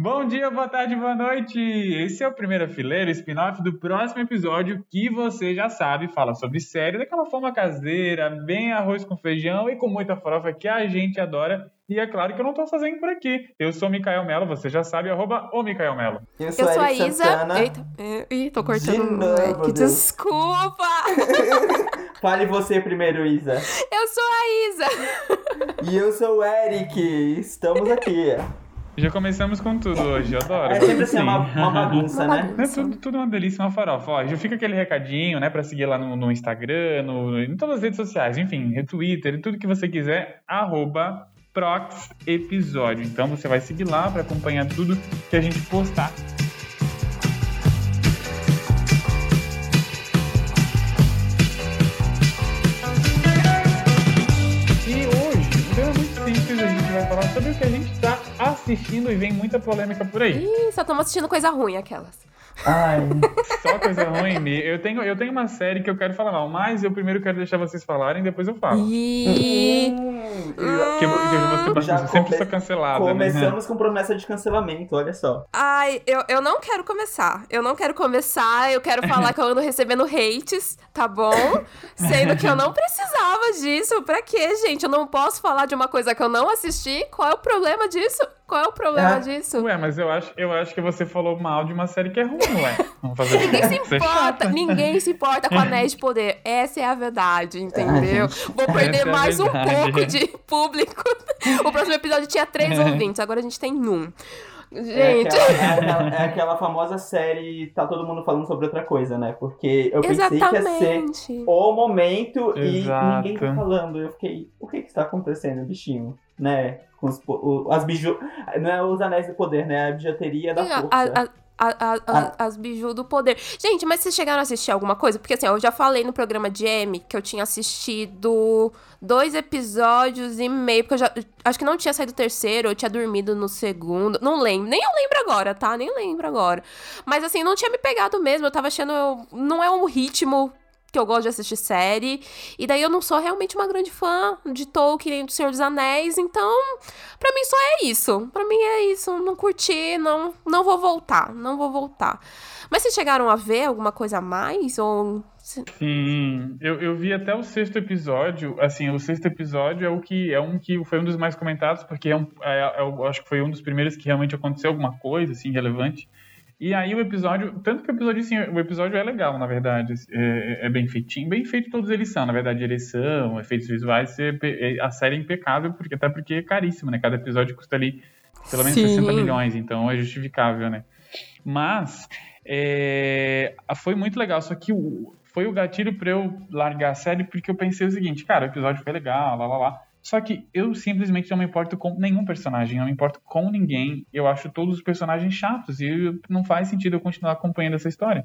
Bom dia, boa tarde, boa noite! Esse é o Primeira Fileira, spin-off do próximo episódio que você já sabe, fala sobre série daquela forma caseira, bem arroz com feijão e com muita farofa que a gente adora. E é claro que eu não tô fazendo por aqui. Eu sou o Mikael Melo, você já sabe, arroba o Mikael Melo. Eu sou, Eu sou a Isa. Santana. Eita, é, ih, tô cortando. De novo, que Deus. desculpa! Fale você primeiro, Isa. Eu sou a Isa. E eu sou o Eric. Estamos aqui. Já começamos com tudo hoje, eu adoro. É sempre assim, uma, Sim. uma bagunça, Uma né? bagunça. É tudo, tudo uma delícia, uma farofa. Ó, já fica aquele recadinho, né, pra seguir lá no, no Instagram, no, em todas as redes sociais, enfim, no Twitter, tudo que você quiser, arroba Prox Episódio. Então você vai seguir lá pra acompanhar tudo que a gente postar. E hoje, um tema muito simples, a gente vai falar sobre o que a gente tá assistindo e vem muita polêmica por aí. Ih, só estamos assistindo coisa ruim, aquelas. Ai, Só coisa ruim. Eu tenho, eu tenho uma série que eu quero falar mal, mas eu primeiro quero deixar vocês falarem, depois eu falo. Ih. Hum, Que eu, que eu vou ser sempre come- sou cancelada, né? Começamos com promessa de cancelamento, olha só. Ai, eu, eu não quero começar. Eu não quero começar. Eu quero falar que eu ando recebendo hates, tá bom? Sendo que eu não precisava disso. Pra quê, gente? Eu não posso falar de uma coisa que eu não assisti. Qual é o problema disso? Qual é o problema Ah. disso? Ué, mas eu acho, eu acho que você falou mal de uma série que é ruim, ué. Vamos fazer? Ninguém se é importa, ninguém se importa com anéis de poder. Essa é a verdade, entendeu? Vou perder Essa é mais um pouco de público. O próximo episódio tinha três ouvintes, agora a gente tem um. É Gente, aquela, é, aquela, é aquela famosa série Tá Todo Mundo Falando Sobre Outra Coisa, né? Porque eu pensei que ia ser exatamente. o momento e Exato. ninguém tá falando. Eu fiquei, o que que está acontecendo, bichinho? Né? Com os, o- as biju... Não é os anéis do poder, né? A bijuteria da a- força. a- a- a- a- As biju do poder. Gente, mas vocês chegaram a assistir alguma coisa? Porque assim, ó, eu já falei no programa de M que eu tinha assistido dois episódios e meio, porque eu já. Acho que não tinha saído o terceiro, eu tinha dormido no segundo. Não lembro. Nem eu lembro agora, tá? Nem lembro agora. Mas assim, não tinha me pegado mesmo. Eu tava achando. Não é um ritmo que eu gosto de assistir série. E daí eu não sou realmente uma grande fã de Tolkien, do Senhor dos Anéis, então pra mim só é isso. Pra mim é isso, não curti, não não vou voltar, não vou voltar. Mas vocês chegaram a ver alguma coisa a mais ou Sim, eu, eu vi até o sexto episódio. Assim, o sexto episódio é o que é um que foi um dos mais comentados, porque é um, é, é, eu acho que foi um dos primeiros que realmente aconteceu alguma coisa assim relevante. E aí o episódio, tanto que o episódio, assim, o episódio é legal, na verdade, é, é bem feitinho, bem feito todos eles são, na verdade, direção, efeitos visuais, é é- a série é impecável, porque até porque é caríssimo, né? Cada episódio custa ali pelo menos Sim. 60 milhões, então é justificável, né? Mas é, foi muito legal, só que o- foi o gatilho pra eu largar a série, porque eu pensei o seguinte, cara, o episódio foi legal, lá, lá, lá. Só que eu simplesmente não me importo com nenhum personagem, não me importo com ninguém. Eu acho todos os personagens chatos e não faz sentido eu continuar acompanhando essa história.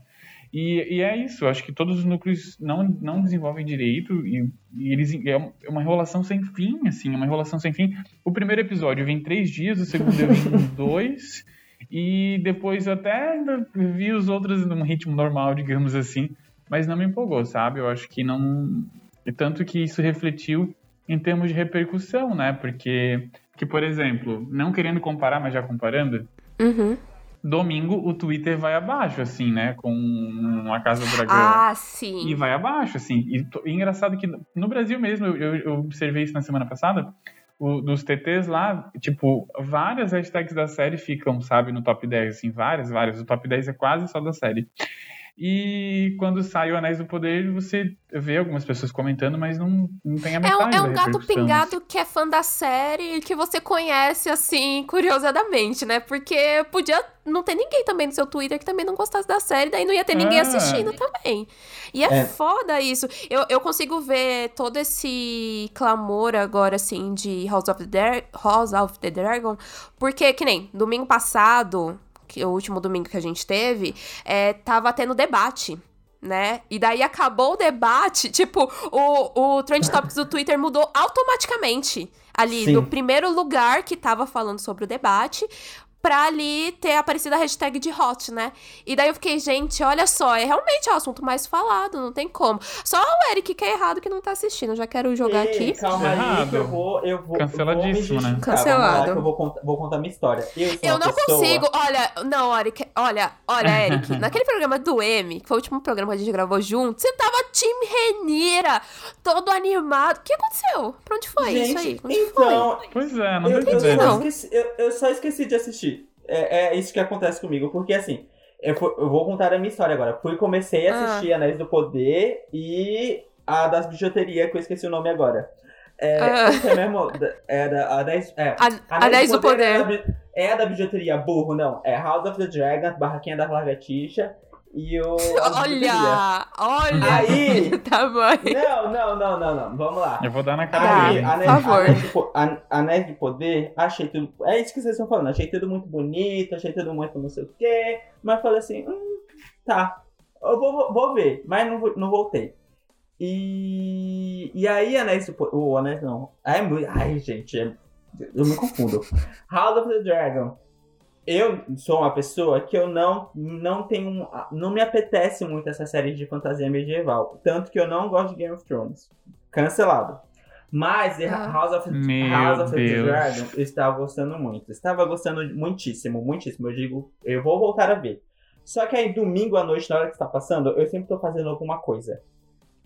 E, e é isso, acho que todos os núcleos não, não desenvolvem direito e, e eles é é uma enrolação sem fim, assim, uma enrolação sem fim. O primeiro episódio eu vi em três dias, o segundo eu vi em dois, e depois eu até vi os outros num ritmo normal, digamos assim, mas não me empolgou, sabe? Eu acho que não. Tanto que isso refletiu em termos de repercussão, né? Porque, que, por exemplo, não querendo comparar, mas já comparando, Uhum. domingo o Twitter vai abaixo, assim, né? Com a Casa do Dragão. Ah, E sim. vai abaixo, assim. E, e engraçado que no Brasil mesmo, eu, eu- eu observei isso na semana passada, o, dos TTs lá, tipo, várias hashtags da série ficam, sabe, no top 10, assim, várias, várias. O top 10 é quase só da série. E quando sai o Anéis do Poder, você vê algumas pessoas comentando, mas não, não tem a É um, metade é da um gato pingado que é fã da série e que você conhece, assim, curiosadamente, né? Porque podia não ter ninguém também no seu Twitter que também não gostasse da série, daí não ia ter ninguém Ah. assistindo também. E é, É. foda isso. Eu, eu consigo ver todo esse clamor agora, assim, de House of, the Dra- House of the Dragon, porque, que nem, domingo passado, que o último domingo que a gente teve, é, tava tendo debate né? E daí acabou o debate, tipo, o, o Trend Topics do Twitter mudou automaticamente ali Sim. do primeiro lugar que tava falando sobre o debate pra ali ter aparecido a hashtag de hot, né? E daí eu fiquei, gente, olha só, é realmente o assunto mais falado, não tem como. Só o Eric que é errado que não tá assistindo, já quero jogar Ei, aqui. Calma aí, que eu vou. Eu vou Canceladíssimo, eu vou né? Cancelado. vamos lá, que eu vou, contar, vou contar minha história. Eu, sou Eu uma não pessoa- consigo. Olha, não, Eric. Olha, olha, Eric. naquele programa do M, que foi o último programa que a gente gravou junto, você tava time Renira, todo animado. O que aconteceu? Pra onde foi Gente, isso aí? Onde foi? então, Pois é, não eu, eu só esqueci, eu, eu só esqueci de assistir. É, é isso que acontece comigo, porque assim, eu, eu vou contar a minha história agora. Fui, comecei a Ah. assistir Anéis do Poder e a das bijuterias, que eu esqueci o nome agora. É, Ah. é mesmo? Da- É da Anéis, é, A- Anéis do É, Poder. da bi- é a da bijuteria burro, não. É House of the Dragon, Barraquinha da Lagartixa e bijuterias. Olha, olha. Aí- tá bom. Não, não, não, não, não. Vamos lá. Eu vou dar na Tá, cara dele. Por favor. Anéis de, de Poder, achei tudo. É isso que vocês estão falando. Achei tudo muito bonito, achei tudo muito não sei o quê. Mas falei assim, hum, tá. Eu vou, vou ver, mas não, não voltei. E. E aí, Anéis do Poder. O Anéis não. É muito. Ai, gente, é- eu me confundo. House of the Dragon. Eu sou uma pessoa que eu não, não tenho. Não me apetece muito essa série de fantasia medieval. Tanto que eu não gosto de Game of Thrones. Cancelado. Mas The Ah. House of, Meu House of the. Dragon eu estava gostando muito. Estava gostando muitíssimo, muitíssimo. Eu digo, eu vou voltar a ver. Só que aí, domingo à noite, na hora que está passando, eu sempre tô fazendo alguma coisa.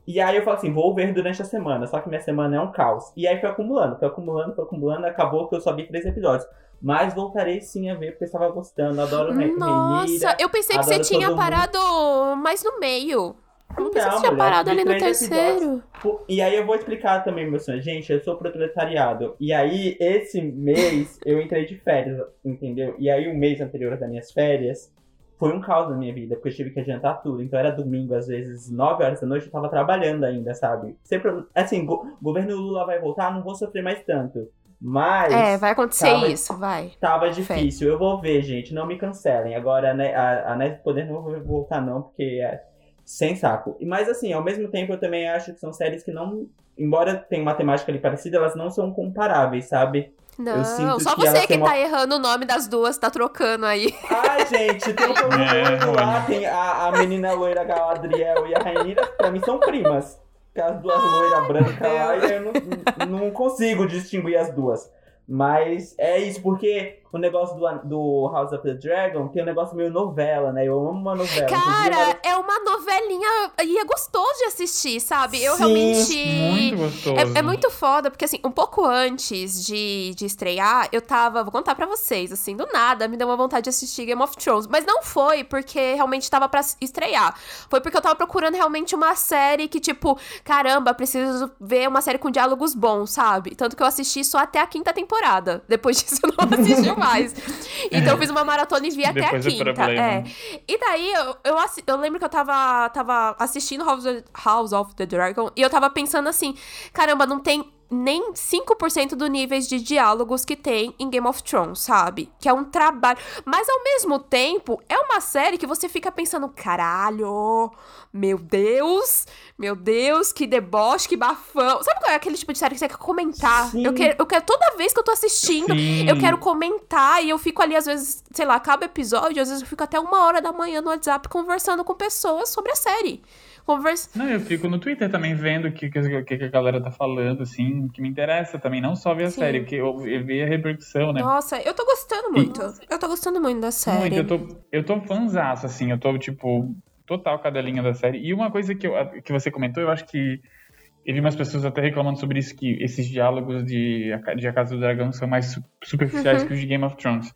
E aí eu falo assim, vou ver durante a semana. Só que minha semana é um caos. E aí foi acumulando, foi acumulando, foi acumulando. Acabou que eu só vi três episódios. Mas voltarei sim a ver, porque eu estava gostando. Adoro o Re- Nossa, Renira. eu pensei que você tinha mundo. parado mais no meio. Eu não pensei que você tinha mulher, parado ali no terceiro. E aí eu vou explicar também, meu sonho. Gente, eu sou proletariado. E aí, esse mês, eu entrei de férias, entendeu? E aí, o mês anterior das minhas férias, foi um caos na minha vida, porque eu tive que adiantar tudo. Então, era domingo, às vezes, 9 horas da noite, eu tava trabalhando ainda, sabe? Sempre, assim, go governo Lula vai voltar, não vou sofrer mais tanto. Mas... É, vai acontecer tava- isso, vai. Tava difícil, eu vou ver, gente. Não me cancelem. Agora, né, a, a Net Poder não vou voltar, não, porque é sem saco. Mas, assim, ao mesmo tempo, eu também acho que são séries que não. Embora tenham uma temática ali parecida, elas não são comparáveis, sabe? Não, sinto só que você que têm uma- tá errando o nome das duas, tá trocando aí. Ai, gente, tem É, é, lá, tem a, a menina loira Galadriel e a Rainira, pra mim são primas. As duas loiras brancas lá, e eu não, não consigo distinguir as duas. Mas é isso, porque o negócio do, do House of the Dragon tem um negócio meio novela, né? Eu amo uma novela. Cara, é uma novelinha e é gostoso de assistir, sabe? Eu Sim, realmente. Muito gostoso. É, é muito foda, porque assim, um pouco antes de, de estrear, eu tava. Vou contar pra vocês, assim, do nada me deu uma vontade de assistir Game of Thrones. Mas não foi porque realmente tava pra estrear. Foi porque eu tava procurando realmente uma série que, tipo, caramba, preciso ver uma série com diálogos bons, sabe? Tanto que eu assisti só até a quinta temporada. Depois disso eu não assisti mais. Então eu fiz uma maratona e vi até a quinta. É. E daí, eu, eu, eu lembro que eu tava, tava assistindo House of, House of the Dragon e eu tava pensando assim: caramba, não tem nem 5% do níveis de diálogos que tem em Game of Thrones, sabe? Que é um trabalho. Mas ao mesmo tempo, é uma série que você fica pensando: caralho, meu Deus, meu Deus, que deboche, que bafão. Sabe qual é aquele tipo de série que você quer comentar? Sim. Eu quero, eu quero, toda vez que eu tô assistindo, Sim. eu quero comentar e eu fico ali, às vezes, sei lá, acaba episódio, às vezes eu fico até uma hora da manhã no WhatsApp conversando com pessoas sobre a série. Conversa. Não, eu fico no Twitter também vendo o que, que, que a galera tá falando, assim, que me interessa também, não só ver a Sim. série, porque eu, eu ver a repercussão, né? Nossa, eu tô gostando muito. Eu tô gostando muito da série. Muito, eu tô, eu tô fãzaço, assim, eu tô, tipo, total cadelinha da série. E uma coisa que, eu, que você comentou, eu acho que eu vi umas pessoas até reclamando sobre isso, que esses diálogos de, de A Casa do Dragão são mais su- superficiais Uhum. que os de Game of Thrones.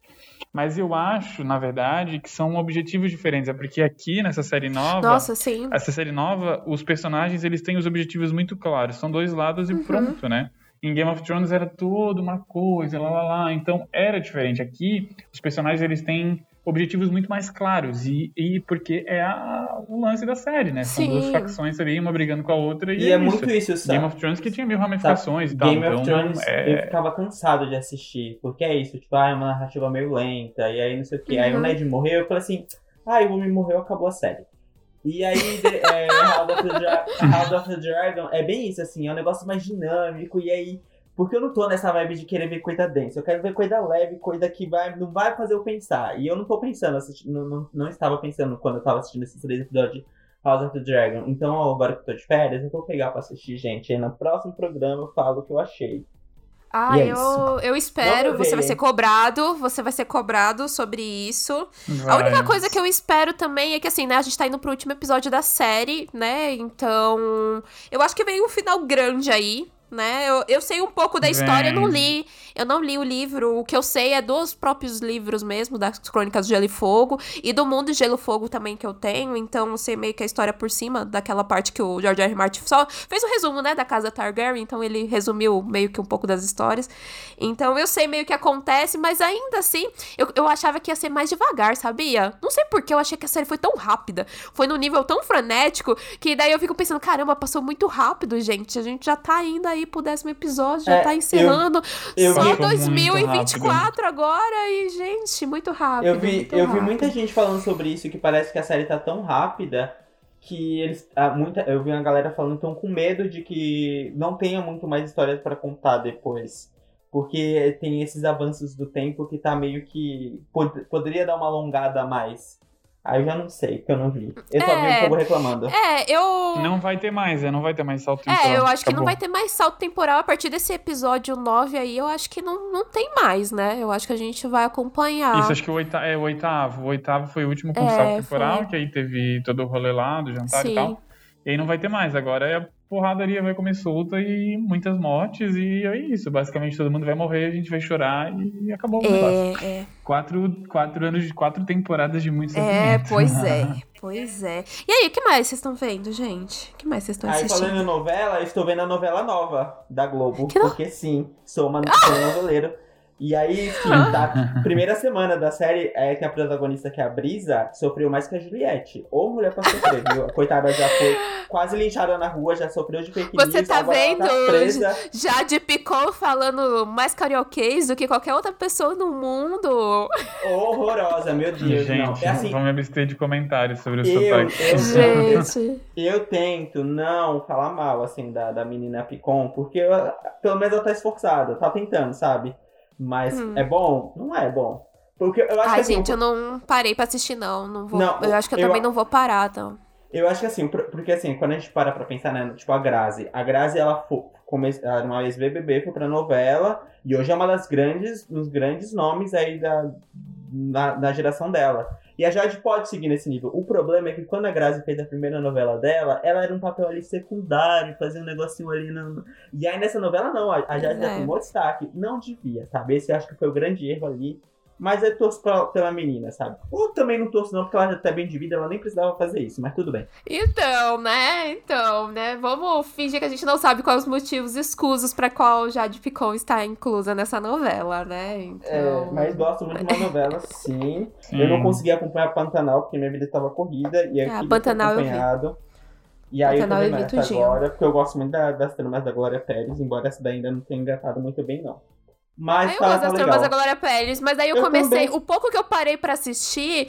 Mas eu acho, na verdade, que são objetivos diferentes. É porque aqui, nessa série nova, Nossa, sim. essa série nova, os personagens, eles têm os objetivos muito claros. São dois lados e pronto, né? Em Game of Thrones era toda uma coisa, lá, lá, lá. Então, era diferente. Aqui, os personagens, eles têm objetivos muito mais claros. E, e porque é a- o lance da série, né? São Sim. duas facções ali, uma brigando com a outra. E, E é isso. muito isso, sabe? Game of Thrones que tinha mil ramificações e tal. Game então, of Thrones, eu é... ficava cansado de assistir, porque é isso, tipo, ah, é uma narrativa meio lenta, e aí não sei o que. Aí o Uhum. Ned morreu, eu falei assim, ah, o homem morreu, acabou a série. E aí, de- é, House, of the Dra- House of the Dragon é bem isso, assim, é um negócio mais dinâmico, e aí Porque eu não tô nessa vibe de querer ver coisa densa. Eu quero ver coisa leve, coisa que vai, não vai fazer eu pensar. E eu não tô pensando, assistindo, não, não, não estava pensando quando eu tava assistindo esses três episódios de House of the Dragon. Então, agora que eu tô de férias, eu vou pegar pra assistir, gente. E no próximo programa eu falo o que eu achei. Ah, é eu, eu espero. Você vai ser cobrado. Você vai ser cobrado sobre isso. Vai. A única coisa que eu espero também é que, assim, né? A gente tá indo pro último episódio da série, né? Então. Eu acho que veio um final grande aí né? Eu, eu sei um pouco da história, eu não li. Eu não li o livro. O que eu sei é dos próprios livros mesmo, das Crônicas de Gelo e Fogo. E do Mundo de Gelo e Fogo também que eu tenho. Então, eu sei meio que a história por cima daquela parte que o George R. R. Martin só fez um resumo, né? Da casa Targaryen. Então, ele resumiu meio que um pouco das histórias. Então, eu sei meio que acontece, mas ainda assim, eu, eu achava que ia ser mais devagar, sabia? Não sei porquê, eu achei que a série foi tão rápida. Foi num nível tão frenético que daí eu fico pensando, caramba, passou muito rápido, gente. A gente já tá indo aí pro décimo episódio, já é, tá encerrando. Eu, eu Só 2024 agora e, gente, muito rápido. Eu vi, eu rápido. vi muita gente falando sobre isso, que parece que a série tá tão rápida que eles. Ah, muita, eu vi uma galera falando tão com medo de que não tenha muito mais histórias para contar depois. Porque tem esses avanços do tempo que tá meio que. Pod poderia dar uma alongada a mais. Aí eu já não sei, porque eu não vi. Eu só vi o é, povo reclamando. É, eu. Não vai ter mais, né? Não vai ter mais salto temporal. É, eu acho Acabou. que não vai ter mais salto temporal a partir desse episódio 9 aí. Eu acho que não, não tem mais, né? Eu acho que a gente vai acompanhar. Isso, acho que o oitavo, é, o oitavo. O oitavo foi o último com é, salto temporal, foi. que aí teve todo o rolê lá do jantar Sim. e tal. E aí não vai ter mais. Agora é a porradaria vai comer solta e muitas mortes. E é isso. Basicamente todo mundo vai morrer, a gente vai chorar e acabou o negócio. É, é. Quatro, quatro anos de quatro temporadas de muitos É, pois é. Pois é. E aí, o que mais vocês estão vendo, gente? O que mais vocês estão assistindo? Aí, falando em novela, eu estou vendo a novela nova da Globo. Que porque sim, sou uma ah! noveleira. E aí, sim, da primeira semana da série, é que a protagonista, que é a Brisa, sofreu mais que a Juliette. Ou mulher pra sofrer, viu? A coitada já foi quase linchada na rua, já sofreu de fake Você tá vendo tá já de Picon falando mais carioquês do que qualquer outra pessoa no mundo. Horrorosa, meu Deus. Gente, não. É assim, vamos abster de comentários sobre o eu, sotaque. Eu, Gente. Eu, eu, tento não falar mal, assim, da, da menina Picon, porque eu, pelo menos ela tá esforçada, tá tentando, sabe? Mas hum. é bom? Não é bom. Porque eu acho Ai, que, assim, gente, eu não parei pra assistir, não. não, vou, não eu acho que eu, eu também não vou parar, então. Eu acho que assim, porque assim, quando a gente para pra pensar, né, tipo a Grazi, a Grazi, ela foi, ela era uma ex-BBB, foi pra novela, e hoje é uma das grandes, dos grandes nomes aí da, na, da geração dela. E a Jade pode seguir nesse nível. O problema é que quando a Grazi fez a primeira novela dela, ela era um papel ali secundário, fazia um negocinho ali. No... E aí nessa novela não, a Jade é. já tomou destaque. Não devia, sabe? Esse eu acho que foi o grande erro ali. Mas eu torço pra, pela menina, sabe? Ou também não torço não, porque ela já tá bem de vida, ela nem precisava fazer isso, mas tudo bem. Então, né? Então, né? Vamos fingir que a gente não sabe quais os motivos escusos pra qual Jade Picon está inclusa nessa novela, né? Então... É, mas gosto muito de uma novela, sim. sim. Eu não consegui acompanhar Pantanal, porque minha vida estava corrida, e aqui ah, Pantanal acompanhado. Eu vi. E aí Pantanal eu essa agora, porque eu gosto muito da, das tramas da Glória Pérez, embora essa daí ainda não tenha engatado muito bem, não. Mas eu tá, gosto das tramas da Glória Pérez, mas aí eu, eu comecei. Também. O pouco que eu parei para assistir,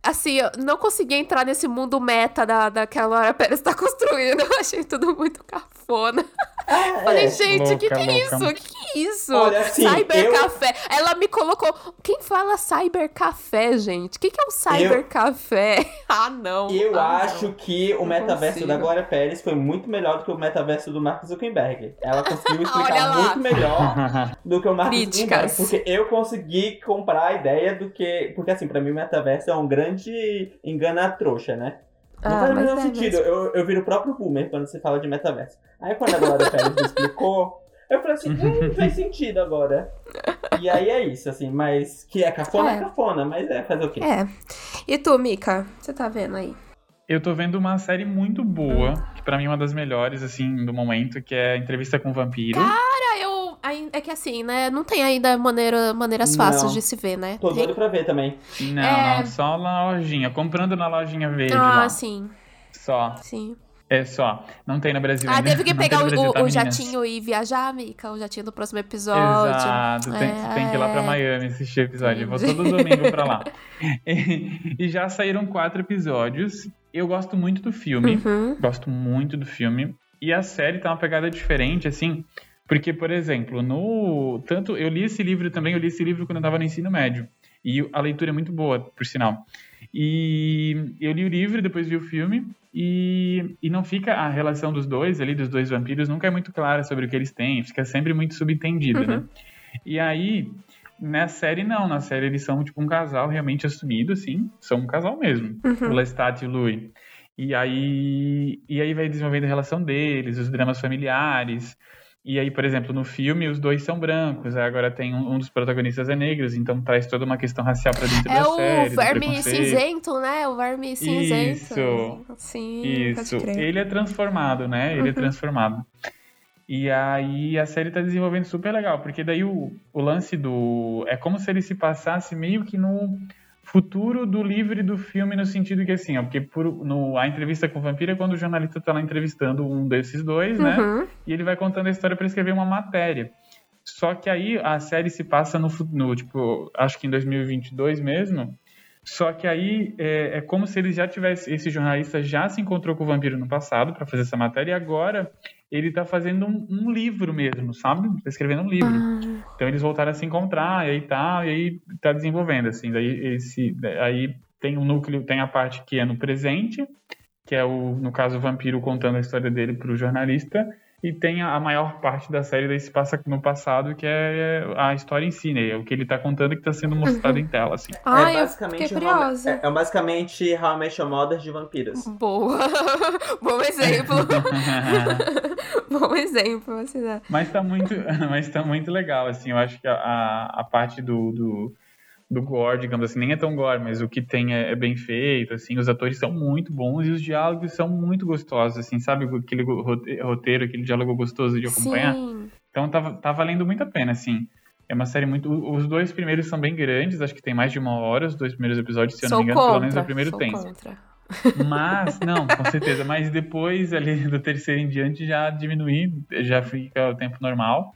assim, eu não consegui entrar nesse mundo meta da, da que a Laura Pérez tá construindo. Eu achei tudo muito cafona. É, Falei, gente, o que, que é isso? O que, que é isso? Olha, assim, Cyber eu... Café. Ela me colocou. Quem fala Cyber Café, gente? O que, que é um Cyber eu... Café? ah, não. Eu ah, acho não. que o metaverso da Glória Pérez foi muito melhor do que o metaverso do Mark Zuckerberg. Ela conseguiu explicar muito melhor do que o Mark Zuckerberg. Porque eu consegui comprar a ideia do que. Porque, assim, pra mim, o metaverso é um grande engana trouxa, né? Não ah, faz o menor é, sentido. Mas... Eu, eu viro o próprio boomer quando você fala de metaverso. Aí quando a Glória Pérez me explicou, eu falei assim, hum, faz sentido agora. E aí é isso, assim, mas que é cafona, é, é cafona, mas é fazer o quê? É. E tu, Mika, você tá vendo aí? Eu tô vendo uma série muito boa, que para mim é uma das melhores, assim, do momento, que é Entrevista com o Vampiro. Cara, eu é que assim, né? Não tem ainda maneira, maneiras fáceis não. de se ver, né? Tô tem? doido pra ver também. Não, é... não, só na lojinha. Comprando na lojinha verde. Ah, lá. sim. Só. Sim. É só. Não tem no Brasil ah, ainda. Teve que pegar o, o, tá, o jatinho e viajar, Mica? O jatinho do próximo episódio. Exato. Tem, é... tem que ir lá pra Miami assistir o episódio. Eu vou todo domingo pra lá. E, e, já saíram quatro episódios. Eu gosto muito do filme. Uhum. Gosto muito do filme. E a série tá uma pegada diferente, assim Porque, por exemplo, no tanto eu li esse livro também, eu li esse livro quando eu estava no ensino médio. E a leitura é muito boa, por sinal. E eu li o livro, depois vi o filme, e, e não fica a relação dos dois ali, dos dois vampiros, nunca é muito clara sobre o que eles têm, fica sempre muito subentendida, né? uhum. né? E aí, na série não, na série eles são tipo um casal realmente assumido, assim, são um casal mesmo, uhum. o Lestat e o Louis. E aí, e aí vai desenvolvendo a relação deles, os dramas familiares, e aí, por exemplo, no filme os dois são brancos, agora tem um, um dos protagonistas é negro, então traz toda uma questão racial pra dentro é da série. É o verme cinzento, né? O verme cinzento. Isso. Sim, Isso. Ele é transformado, né? Ele é uhum. é transformado. E aí a série tá desenvolvendo super legal, porque daí o, o lance do. É como se ele se passasse meio que no futuro do livro e do filme no sentido que assim, ó, porque por, no, a entrevista com o vampiro é quando o jornalista tá lá entrevistando um desses dois, né? Uhum. E ele vai contando a história para escrever uma matéria. Só que aí a série se passa no, no tipo, acho que em 2022 mesmo. Só que aí é, é como se ele já tivesse, esse jornalista já se encontrou com o vampiro no passado para fazer essa matéria e agora ele tá fazendo um, um livro mesmo, sabe? Tá escrevendo um livro. Ah. Então eles voltaram a se encontrar e aí tá, e aí tá desenvolvendo, assim. Daí esse, aí tem um núcleo, tem a parte que é no presente, que é o, no caso, o vampiro contando a história dele pro jornalista, e tem a, maior parte da série daí se passa no passado, que é a história em si, né? É o que ele tá contando que tá sendo mostrado uhum. em tela, assim. Ah, é basicamente curiosa. É, é basicamente How I Met Your Mother de vampiros. Boa! Bom exemplo. Bom exemplo, assim, né? Mas tá muito, mas tá muito legal, assim. Eu acho que a, a parte do, do do gore, digamos assim, nem é tão gore, mas o que tem é, é, bem feito, assim, os atores são muito bons e os diálogos são muito gostosos, assim, sabe, aquele roteiro, aquele diálogo gostoso de acompanhar. Sim. Então tá, tá valendo muito a pena, assim. É uma série muito. Os dois primeiros são bem grandes, acho que tem mais de uma hora, os dois primeiros episódios, se eu não me engano, contra, pelo menos o primeiro tem. Contra. Mas, não, com certeza. Mas depois, ali do terceiro em diante, já diminuir, já fica o tempo normal.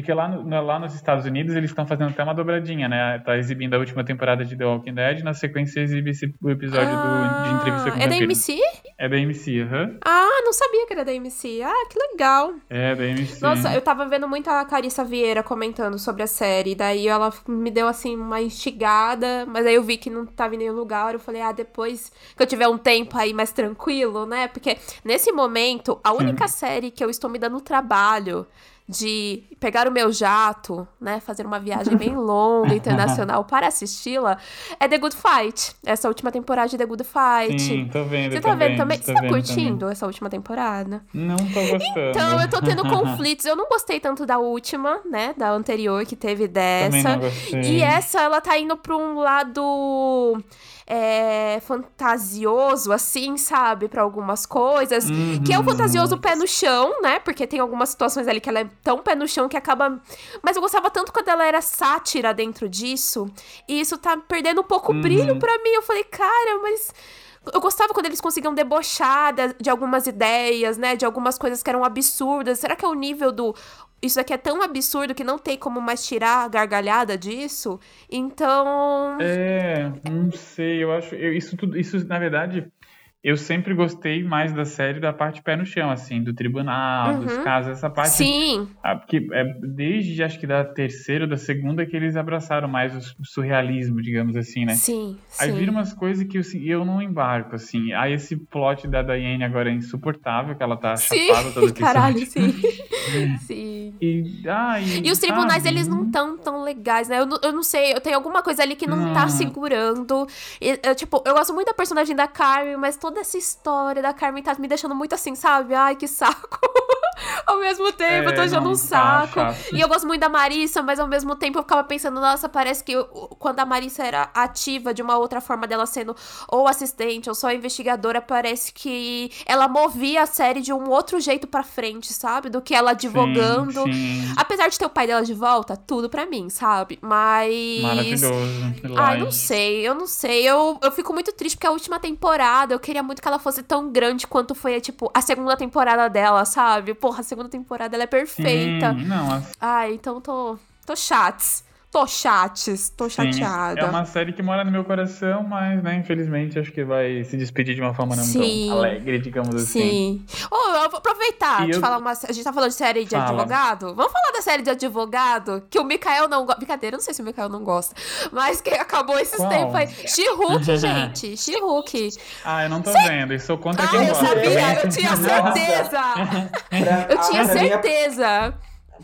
Porque lá, no, lá nos Estados Unidos eles estão fazendo até uma dobradinha, né? Tá exibindo a última temporada de The Walking Dead, na sequência exibe esse, o episódio ah, do, de entrevista com o É da MC? É da MC, aham. Uhum. Ah, não sabia que era da MC. Ah, que legal. É, da MC. Nossa, eu tava vendo muito a Carissa Vieira comentando sobre a série, daí ela me deu, assim, uma instigada, mas aí eu vi que não tava em nenhum lugar, eu falei, ah, depois que eu tiver um tempo aí mais tranquilo, né? Porque nesse momento, a única série que eu estou me dando trabalho de pegar o meu jato, né, fazer uma viagem bem longa, internacional para assisti-la, é The Good Fight. Essa última temporada de The Good Fight. Sim, tô vendo. Você tá vendo também? Você tá curtindo também. essa última temporada? Não tô gostando. Então, eu tô tendo conflitos. Eu não gostei tanto da última, né, da anterior que teve dessa. Também não gostei. E essa, ela tá indo pra um lado é, fantasioso, assim, sabe? para algumas coisas. Uhum. Que é o fantasioso pé no chão, né? Porque tem algumas situações ali que ela é tão pé no chão que acaba. Mas eu gostava tanto quando ela era sátira dentro disso. E isso tá perdendo um pouco o uhum. brilho pra mim. Eu falei, cara, mas eu gostava quando eles conseguiam debochar de, algumas ideias, né? De algumas coisas que eram absurdas. Será que é o nível do isso aqui é tão absurdo que não tem como mais tirar a gargalhada disso. Então. É, não sei, eu acho. Eu, isso tudo. Isso, na verdade, eu sempre gostei mais da série da parte pé no chão, assim, do tribunal, uhum. dos casos, essa parte. Sim. Porque é desde acho que da terceira ou da segunda que eles abraçaram mais o surrealismo, digamos assim, né? Sim. Aí sim. viram umas coisas que eu, assim, eu não embarco, assim. Aí esse plot da Diane agora é insuportável, que ela tá sim. chapada todo Caralho, sim. sim. E, ah, e, e os tribunais, sabe? eles não estão tão legais, né? Eu, eu não sei, eu tenho alguma coisa ali que não, não. tá segurando. E, eu, tipo, eu gosto muito da personagem da Carmen, mas toda toda essa história da Carmen tá me deixando muito assim, sabe? Ai, que saco. ao mesmo tempo, é, eu tô achando não, um tá saco. E eu gosto muito da Marissa, mas ao mesmo tempo eu ficava pensando, nossa, parece que eu, quando a Marissa era ativa de uma outra forma dela sendo ou assistente ou só investigadora, parece que ela movia a série de um outro jeito pra frente, sabe? Do que ela advogando. Sim, sim. Apesar de ter o pai dela de volta, tudo pra mim, sabe? Mas. Maravilhoso. Ai, não sei, eu não sei. Eu, eu fico muito triste porque a última temporada eu queria muito que ela fosse tão grande quanto foi, tipo, a segunda temporada dela, sabe? Porra, a segunda temporada ela é perfeita. Sim, não. Ai, então tô, tô chatos. Tô chates, tô Sim, chateada. É uma série que mora no meu coração, mas, né, infelizmente, acho que vai se despedir de uma forma não Sim. tão alegre, digamos assim. Sim. Oh, eu vou aproveitar E de eu- falar uma. A gente tá falando de série de Fala. advogado? Vamos falar da série de advogado? Que o Mikael não gosta. Brincadeira, eu não sei se o Mikael não gosta. Mas que acabou esses Qual? tempos aí. She-Hulk, gente. She-Hulk. Ah, eu não tô vendo, e sou contra Ah, quem eu gosta. sabia, eu tinha certeza. Pra- Eu tinha ah, pra mim, a- certeza.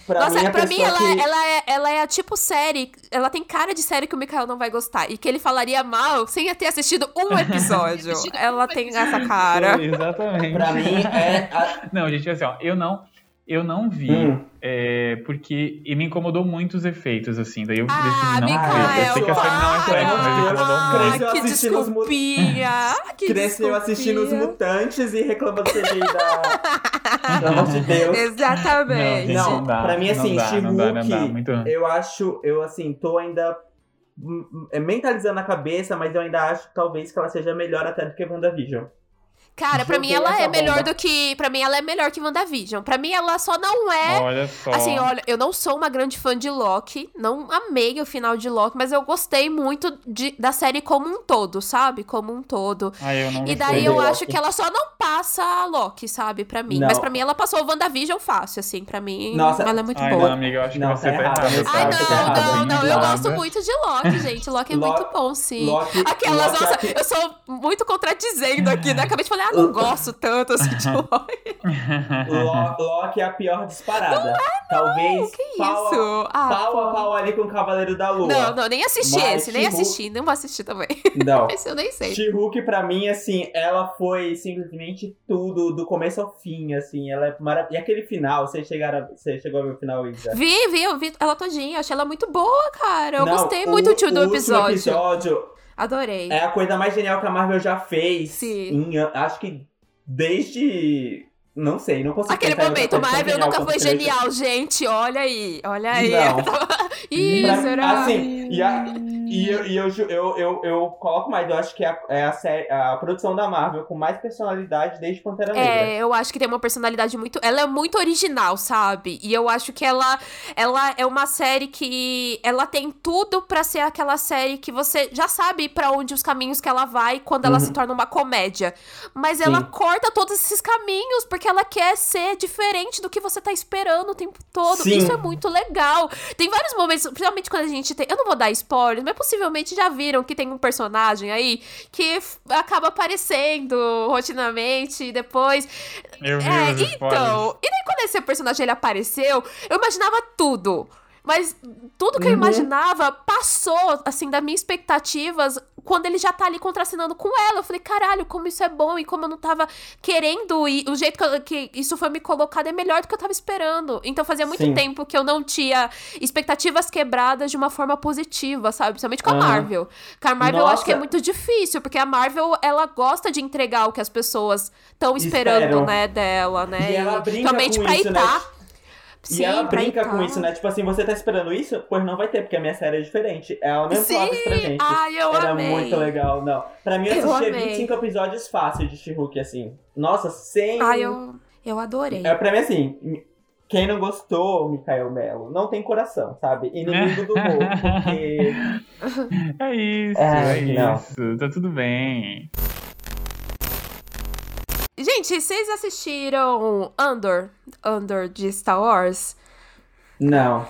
Pra Nossa, mim, pra mim ela, que... ela, é, ela é a tipo série. Ela tem cara de série que o Mikael não vai gostar. E que ele falaria mal sem ter assistido um episódio. ela tem essa cara. Exatamente. Pra mim é... a- Não, gente, assim, ó, eu não, eu não vi, Hum. é, porque e me incomodou muito os efeitos, assim, daí eu Ah, decidi não ver. Mikael, Eu sei que a série não é sexy, mas me incomodou ah, muito. Cresceu que assistindo os desculpinha. Que Cresceu assistindo os desculpinha. mutantes e reclamando da... Pelo amor de Deus. Exatamente. Não, Não, não dá, pra mim, assim, She-Hulk, eu acho, eu assim, tô ainda é, mentalizando a cabeça, mas eu ainda acho talvez que ela seja melhor até do que WandaVision. Cara, pra mim ela é melhor bomba. do que. Pra mim ela é melhor que WandaVision. Pra mim ela só não é. Olha só. Assim, olha, eu não sou uma grande fã de Loki, não amei o final de Loki, mas eu gostei muito de, da série como um todo, sabe? Como um todo. Ah, eu não E daí eu Loki. acho que ela só não passa a Loki, sabe? Pra mim. Não. Mas pra mim ela passou o WandaVision fácil, assim. Pra mim Nossa. ela é muito Ai, boa. não, amiga, eu acho Não, que você tá tá errado, tá Ai, tá não, errado, não, não. Eu gosto muito de Loki, gente. Loki é Lo- muito bom, sim. Loki- Aquelas, Loki é nossa, eu sou muito contradizendo aqui, né? Acabei de falar, ah, não gosto tanto assim de Loki. Lo- Loki é a pior disparada. Talvez Que pau, a- isso? Ah, pau a pô. pau ali com o Cavaleiro da Lua. Não, não, nem assisti Mas esse, nem assisti, não vou assistir também. Não. Esse eu nem sei. She-Hulk, pra mim, assim, ela foi simplesmente tudo, do começo ao fim, assim, ela é maravilhosa. E aquele final, vocês chegaram, a- você chegou a ver o final, Isa? Vi, vi, eu vi ela todinha, achei ela muito boa, cara. Eu Não, gostei o- muito tio, o do episódio. episódio Adorei. é a coisa mais genial que a Marvel já fez. Sim. em acho que desde... Não sei, não consigo Aquele momento, Marvel nunca foi genial, gente. Olha aí, olha aí. Não. Ih, Pra- será? Assim, e, a- e eu, e eu, eu, eu, eu coloco mais, eu acho que é a, é a, série, a produção da Marvel com mais personalidade desde Pantera Negra. É, eu acho que tem uma personalidade muito. Ela é muito original, sabe? E eu acho que ela, ela é uma série que. Ela tem tudo pra ser aquela série que você já sabe pra onde os caminhos que ela vai quando ela Uhum. se torna uma comédia. Mas ela Sim. corta todos esses caminhos porque ela quer ser diferente do que você tá esperando o tempo todo. Sim. Isso é muito legal. Tem vários momentos, principalmente quando a gente tem. Eu não vou dar spoilers, mas possivelmente já viram que tem um personagem aí que acaba aparecendo rotinamente e depois. Eu vi É, spoilers. então. E daí quando esse personagem ele apareceu, eu imaginava tudo. Mas tudo que eu Uhum. imaginava passou, assim, das minhas expectativas quando ele já tá ali contracenando com ela. Eu falei, caralho, como isso é bom e como eu não tava querendo. E o jeito que, eu- que isso foi me colocado é melhor do que eu tava esperando. Então fazia muito Sim. tempo que eu não tinha expectativas quebradas de uma forma positiva, sabe? Principalmente com a. Marvel. Com a Marvel eu acho que é Nossa. muito difícil, porque a Marvel, ela gosta de entregar o que as pessoas estão esperando, Esperam. né, dela, né? E ela brinca Principalmente com pra isso, né? Itar. E Sim, ela brinca com isso, né? Tipo assim, você tá esperando isso? Pois não vai ter, porque a minha série é diferente. Ela mesmo Sim, falava isso pra gente. ai, eu Era amei. muito legal, não. Pra mim, eu Eu assisti amei. 25 episódios fácil de She-Hulk, assim. Nossa, sem... Ai, eu, eu adorei. É, pra mim, assim, quem não gostou, Mikael Melo, não tem coração, sabe? Inimigo do povo, porque... É isso, É, é, isso. Tá tudo bem. Gente, vocês assistiram Andor? Andor de Star Wars? Não.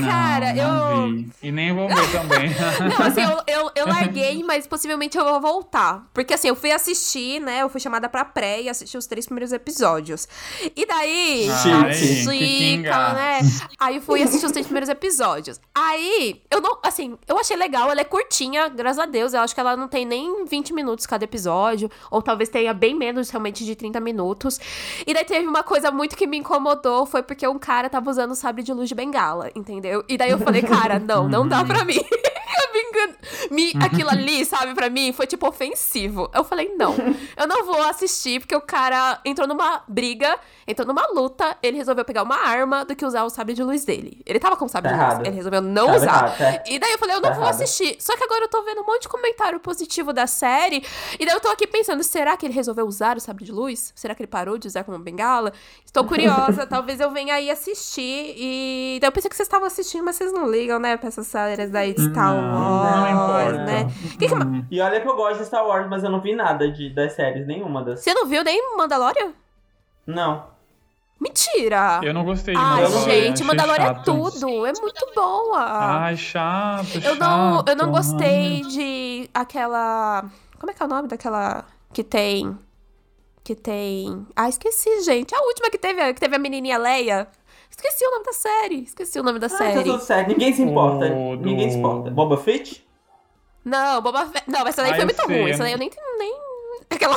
Cara, não, eu. não vi. E nem vou ver também. Não, assim, eu, eu, eu larguei, mas possivelmente eu vou voltar. Porque assim, eu fui assistir, né? Eu fui chamada pra pré e assisti os três primeiros episódios. E daí. Chiquinga. Chica, né? Aí eu fui assistir os três primeiros episódios. Aí, eu não. Assim, eu achei legal, ela é curtinha, graças a Deus. Eu acho que ela não tem nem 20 minutos cada episódio. Ou talvez tenha bem menos, realmente, de 30 minutos. E daí teve uma coisa muito que me incomodou, foi porque um cara tava usando o sabre de luz de bengala, entendeu? E daí eu falei, cara, não, não dá pra mim. Me, aquilo ali, sabe, pra mim, foi tipo ofensivo. Eu falei, não, eu não vou assistir, porque o cara entrou numa briga, entrou numa luta, ele resolveu pegar uma arma do que usar o sabre de luz dele. Ele tava com o sabre Tá de luz, errado. ele resolveu não Tá usar. errado, tá. E daí eu falei, eu não Tá vou errado. assistir. Só que agora eu tô vendo um monte de comentário positivo da série. E daí eu tô aqui pensando, será que ele resolveu usar o sabre de luz? Será que ele parou de usar como bengala? Estou curiosa, talvez eu venha aí assistir. E daí eu pensei que vocês estavam assistindo, mas vocês não ligam, né, pra essas séries daí de Star Não, Wars, não importa. né? Que que Hum. E olha que eu gosto de Star Wars, mas eu não vi nada de, das séries, nenhuma das. Você não viu nem Mandalorian? Não. Mentira! Eu não gostei de Ai, eu não vi, Mandalorian, gente, Mandalorian é tudo. É muito boa. Ai, chato, Eu não, eu não gostei de aquela. Como é que é o nome daquela que tem. Que tem. Ah, esqueci, gente. A última que teve, que teve a menininha Leia. Esqueci o nome da série. Esqueci o nome da Ah, tá série. tudo certo. Ninguém se importa. Do- Ninguém se importa. Boba Fett? Não, Boba Fett. Não, essa daí Ah, foi muito sei. ruim. Essa daí eu nem. nem... Aquela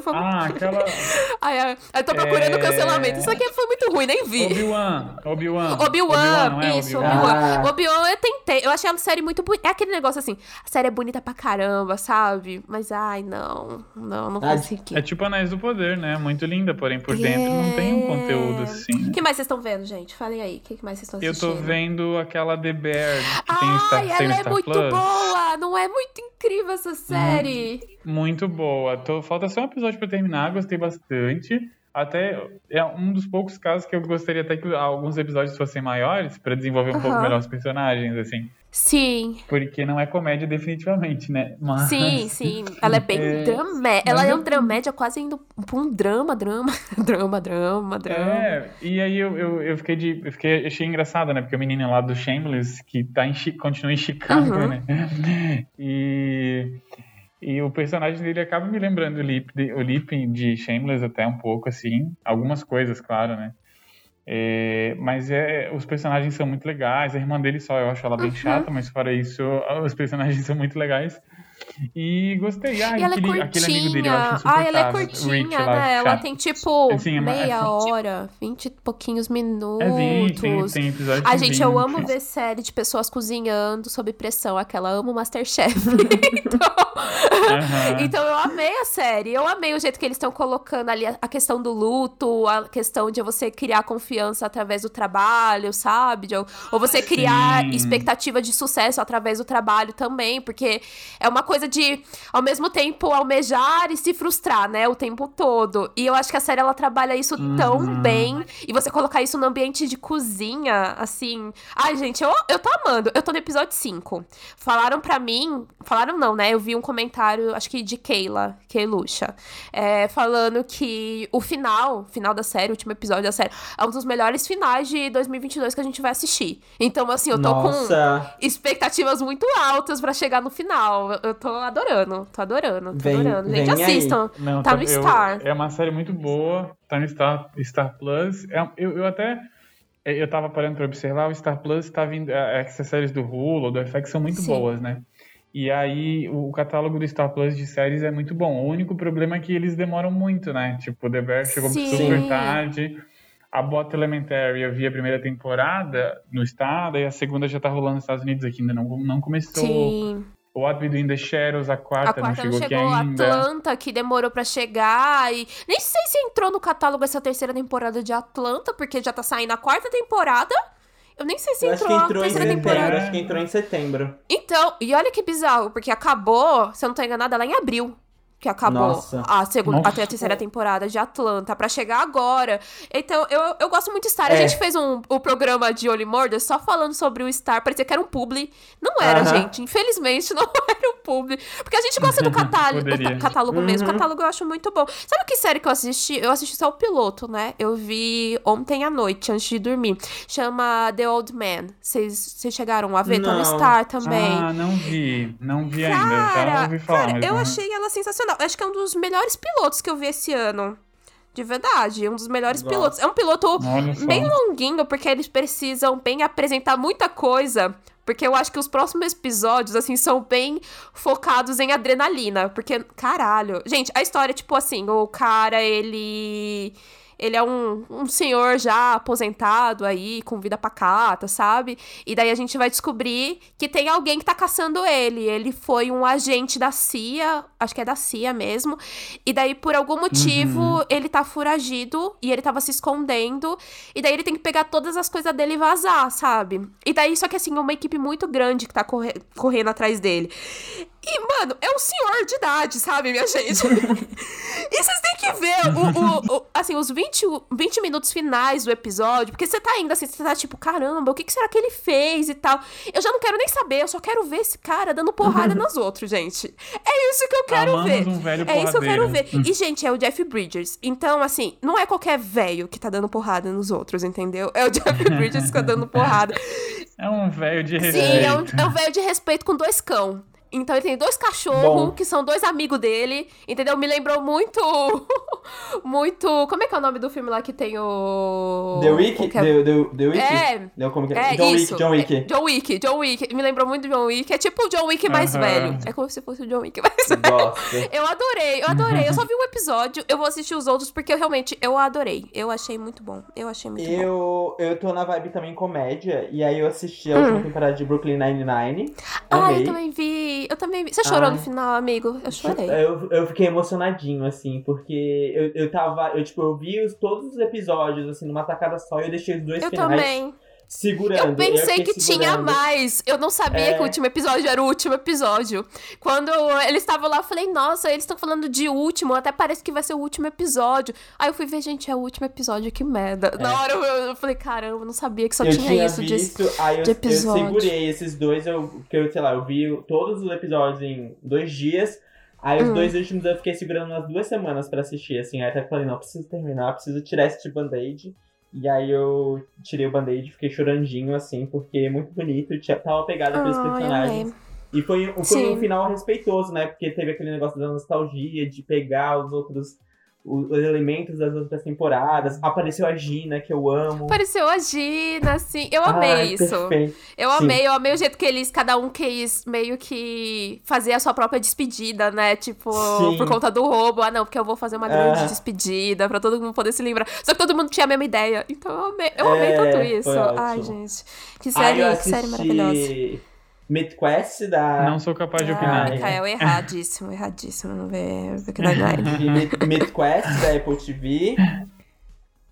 foi Ah, aquela. Ai, ai, eu tô procurando É. cancelamento. Isso aqui foi muito ruim, nem vi. Obi-Wan. Obi-Wan. Obi-Wan, é? isso, Obi-Wan. Obi-Wan. Ah. Obi-Wan eu tentei. Eu achei a série muito bonita. É aquele negócio assim, a série é bonita pra caramba, sabe? Mas ai, não. Não, não Ah, consegui. É tipo Anéis do Poder, né? Muito linda, porém por dentro não tem um conteúdo assim. O que mais vocês estão vendo, gente? Falem aí. O que mais vocês estão Eu assistindo? tô vendo aquela The Bear que tem Star, Ai, tem ela é Star muito Plus. boa! Não é muito incrível essa série? Muito boa. Tô, falta só um episódio pra terminar, gostei bastante. Até é um dos poucos casos que eu gostaria até que alguns episódios fossem maiores pra desenvolver um pouco Aham. melhor os personagens, assim. Sim, Porque não é comédia definitivamente, né? Mas... sim, sim. Ela é bem É, dramé. Ela é um dramédia quase indo pra um drama, drama, drama, drama, drama. É, e aí eu, eu, eu fiquei de. Eu fiquei, achei engraçado, né? Porque o menino lá do Shameless, que tá em, continua em Chicago, Uhum. né? E, e o personagem dele acaba me lembrando o Lip, de- o Lip de Shameless até um pouco, assim. Algumas coisas, claro, né? É, mas é, os personagens são muito legais. A irmã dele só eu acho ela bem Uhum. chata, mas fora isso, os personagens são muito legais. E gostei. Ah, E ela é aquele, aquele amigo dele eu acho curtinha. Ah, ela é Rich curtinha, lá, né? Ela chato. tem tipo Sim, é uma- meia é- hora, vinte e pouquinhos minutos. É 20, tem, tem episódio com gente, eu 20. amo ver série de pessoas cozinhando sob pressão. Aquela amo Masterchef. então, Aham. então eu amei a série. Eu amei o jeito que eles estão colocando ali a a questão do luto, a questão de você criar confiança através do trabalho, sabe? De- ou você criar Sim. expectativa de sucesso através do trabalho também, porque é uma coisa de, ao mesmo tempo, almejar e se frustrar, né? O tempo todo. E eu acho que a série ela trabalha isso tão Uhum. bem. E você colocar isso no ambiente de cozinha, assim. Ai, gente, eu, eu tô amando. Eu tô no episódio 5. Falaram pra mim. Falaram não, né? Eu vi um comentário, acho que de Keila, Keiluxa, é, falando que o final, final da série, o último episódio da série, é um dos melhores finais de 2022 que a gente vai assistir. Então, assim, eu tô com Nossa. expectativas muito altas pra chegar no final. Eu- Eu tô adorando, tô adorando, tô Vem- adorando. Gente, assistam. Não, Tá no eu- Star. É uma série muito boa, tá no Star, Star Plus. É, eu, eu até. Eu tava parando pra observar, o Star Plus tá vindo. é, Essas séries do Hulu, do FX são muito Sim. boas, né? E aí, o catálogo do Star Plus de séries é muito bom. O único problema é que eles demoram muito, né? Tipo, The Bear chegou Sim. super tarde. A Bota Elementary, eu vi a primeira temporada no Star, daí a segunda já tá rolando nos Estados Unidos aqui, ainda não, não começou. Sim. O What We Do in the Shadows, a quarta, A quarta não não chegou, chegou, aqui ainda. Atlanta, que demorou pra chegar. E nem sei se entrou no catálogo essa terceira temporada de Atlanta, porque já tá saindo a quarta temporada. Eu nem sei se Eu acho entrou, a entrou em terceira setembro. temporada. Acho que entrou em setembro. Então, e olha que bizarro, porque acabou, se eu não tô enganada, lá em abril. Que acabou Nossa. a segunda, Nossa. a terceira temporada de Atlanta, pra chegar agora. Então, eu, eu gosto muito de Star. A É. gente fez um, o programa de Only Murder só falando sobre o Star. Parecia que era um publi. Não era, Aham. gente. Infelizmente, não era um publi. Porque a gente gosta do catálogo, do catálogo mesmo. O Uhum. catálogo eu acho muito bom. Sabe que série que eu assisti? Eu assisti só o piloto, né? Eu vi ontem à noite, antes de dormir. Chama The Old Man. Vocês chegaram a ver? Tá no Não. Star também. Ah, não vi. Não vi ainda. Já Cara, ouvi falar. cara, mas eu não- achei ela sensacional. Acho que é um dos melhores pilotos que eu vi esse ano. De verdade, um dos melhores Gosto. pilotos. É um piloto só. bem longuinho, porque eles precisam bem apresentar muita coisa. Porque eu acho que os próximos episódios, assim, são bem focados em adrenalina. Porque, caralho. Gente, a história, tipo assim, o cara, ele. Ele é um, um senhor já aposentado aí, com vida pacata, sabe? E daí a gente vai descobrir que tem alguém que tá caçando ele. Ele foi um agente da CIA, acho que é da CIA mesmo. E daí, por algum motivo, uhum. ele tá foragido e ele tava se escondendo. E daí ele tem que pegar todas as coisas dele e vazar, sabe? E daí, só que assim, é uma equipe muito grande que tá corre correndo atrás dele. E, mano, é um senhor de idade, sabe, minha gente? e vocês têm que ver o, o, o, assim, os 20, 20 minutos finais do episódio, porque você tá ainda assim, você tá tipo, caramba, o que, que será que ele fez e tal. Eu já não quero nem saber, eu só quero ver esse cara dando porrada nos outros, gente. É isso que eu quero ver. Um é isso que eu quero ver. E, gente, é o Jeff Bridges. Então, assim, não é qualquer velho que tá dando porrada nos outros, entendeu? É o Jeff Bridges que tá dando porrada. É um velho de respeito. Sim, é um, é um velho de respeito com dois cão. Então ele tem dois cachorros que são dois amigos dele, entendeu? Me lembrou muito. muito. Como é que é o nome do filme lá que tem o. The Wick? É... The, the, the Wick? É. Não, como que é? é John isso. Wick, John Wick. É, John Wick, John Wick. Me lembrou muito de John Wick. É tipo o John Wick mais velho. É como se fosse o John Wick mais velho. Eu adorei, eu adorei. Eu só vi um episódio, eu vou assistir os outros porque eu realmente eu adorei. Eu achei muito bom. Eu achei muito eu, bom. Eu tô na vibe também comédia, e aí eu assisti a última hum. temporada de Brooklyn Nine-Nine. Ah, eu também vi. Eu também. Você chorou ah, no final, amigo? Eu chorei. Eu, eu fiquei emocionadinho, assim, porque eu, eu tava. Eu, tipo, eu vi os, todos os episódios, assim, numa tacada só e eu deixei os dois eu finais. Eu também segurando. Eu pensei eu que segurando. tinha mais. Eu não sabia é... que o último episódio era o último episódio. Quando eles estavam lá, eu falei, nossa, eles estão falando de último, até parece que vai ser o último episódio. Aí eu fui ver, gente, é o último episódio, que merda. É. Na hora eu, eu, falei, caramba, eu não sabia que só eu tinha, tinha isso visto, de, aí eu, de episódio. Eu segurei esses dois, eu, que eu, sei lá, eu vi todos os episódios em dois dias. Aí os hum. dois últimos eu fiquei segurando umas duas semanas pra assistir, assim. Aí até falei, não, preciso terminar, preciso tirar esse band-aid. E aí eu tirei o band-aid e fiquei chorandinho, assim, porque é muito bonito, tinha, tava pegada pelos oh, personagens. E foi, foi um final respeitoso, né? Porque teve aquele negócio da nostalgia, de pegar os outros os elementos das outras temporadas. Apareceu a Gina, que eu amo. Apareceu a Gina, sim. Eu amei Ai, isso. Perfeito. Eu sim. amei, eu amei o jeito que eles, cada um quis meio que fazer a sua própria despedida, né? Tipo, sim. por conta do roubo. Ah, não, porque eu vou fazer uma grande despedida pra todo mundo poder se lembrar. Só que todo mundo tinha a mesma ideia. Então eu amei, eu amei é, tanto isso. Ai, gente. Que série, que série maravilhosa. MidQuest da. Não sou capaz de opinar. Ah, Mikael, erradíssimo, erradíssimo. Não vê, que dá MidQuest da Apple TV.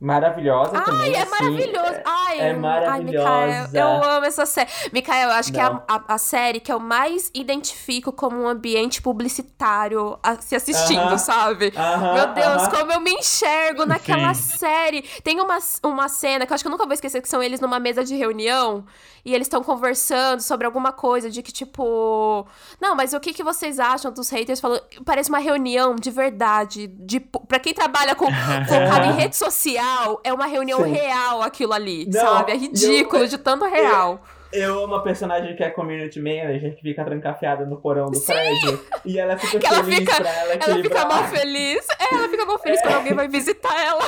Maravilhosa Ai, também. é assim, maravilhoso. Ai, é maravilhosa. Ai, Mikael, eu amo essa série. Mikael, eu acho Não. que é a, a, a, série que eu mais identifico como um ambiente publicitário a, se assistindo, uh -huh. sabe? Uh -huh, Meu Deus, uh -huh. como eu me enxergo naquela Sim. série. Tem uma, uma cena que eu acho que eu nunca vou esquecer, que são eles numa mesa de reunião e eles estão conversando sobre alguma coisa de que, tipo. Não, mas o que, que vocês acham dos haters? Falou, parece uma reunião de verdade. De, pra quem trabalha com focado em rede social, é uma reunião Sim. real aquilo ali, Não, sabe? É ridículo eu, de tanto real. Eu... Eu amo a personagem que é community manager, que fica trancafiada no porão do Sim. prédio. E ela fica que feliz ela fica, pra ela Ela fica mal feliz. É, ela fica mal feliz é. quando alguém vai visitar ela.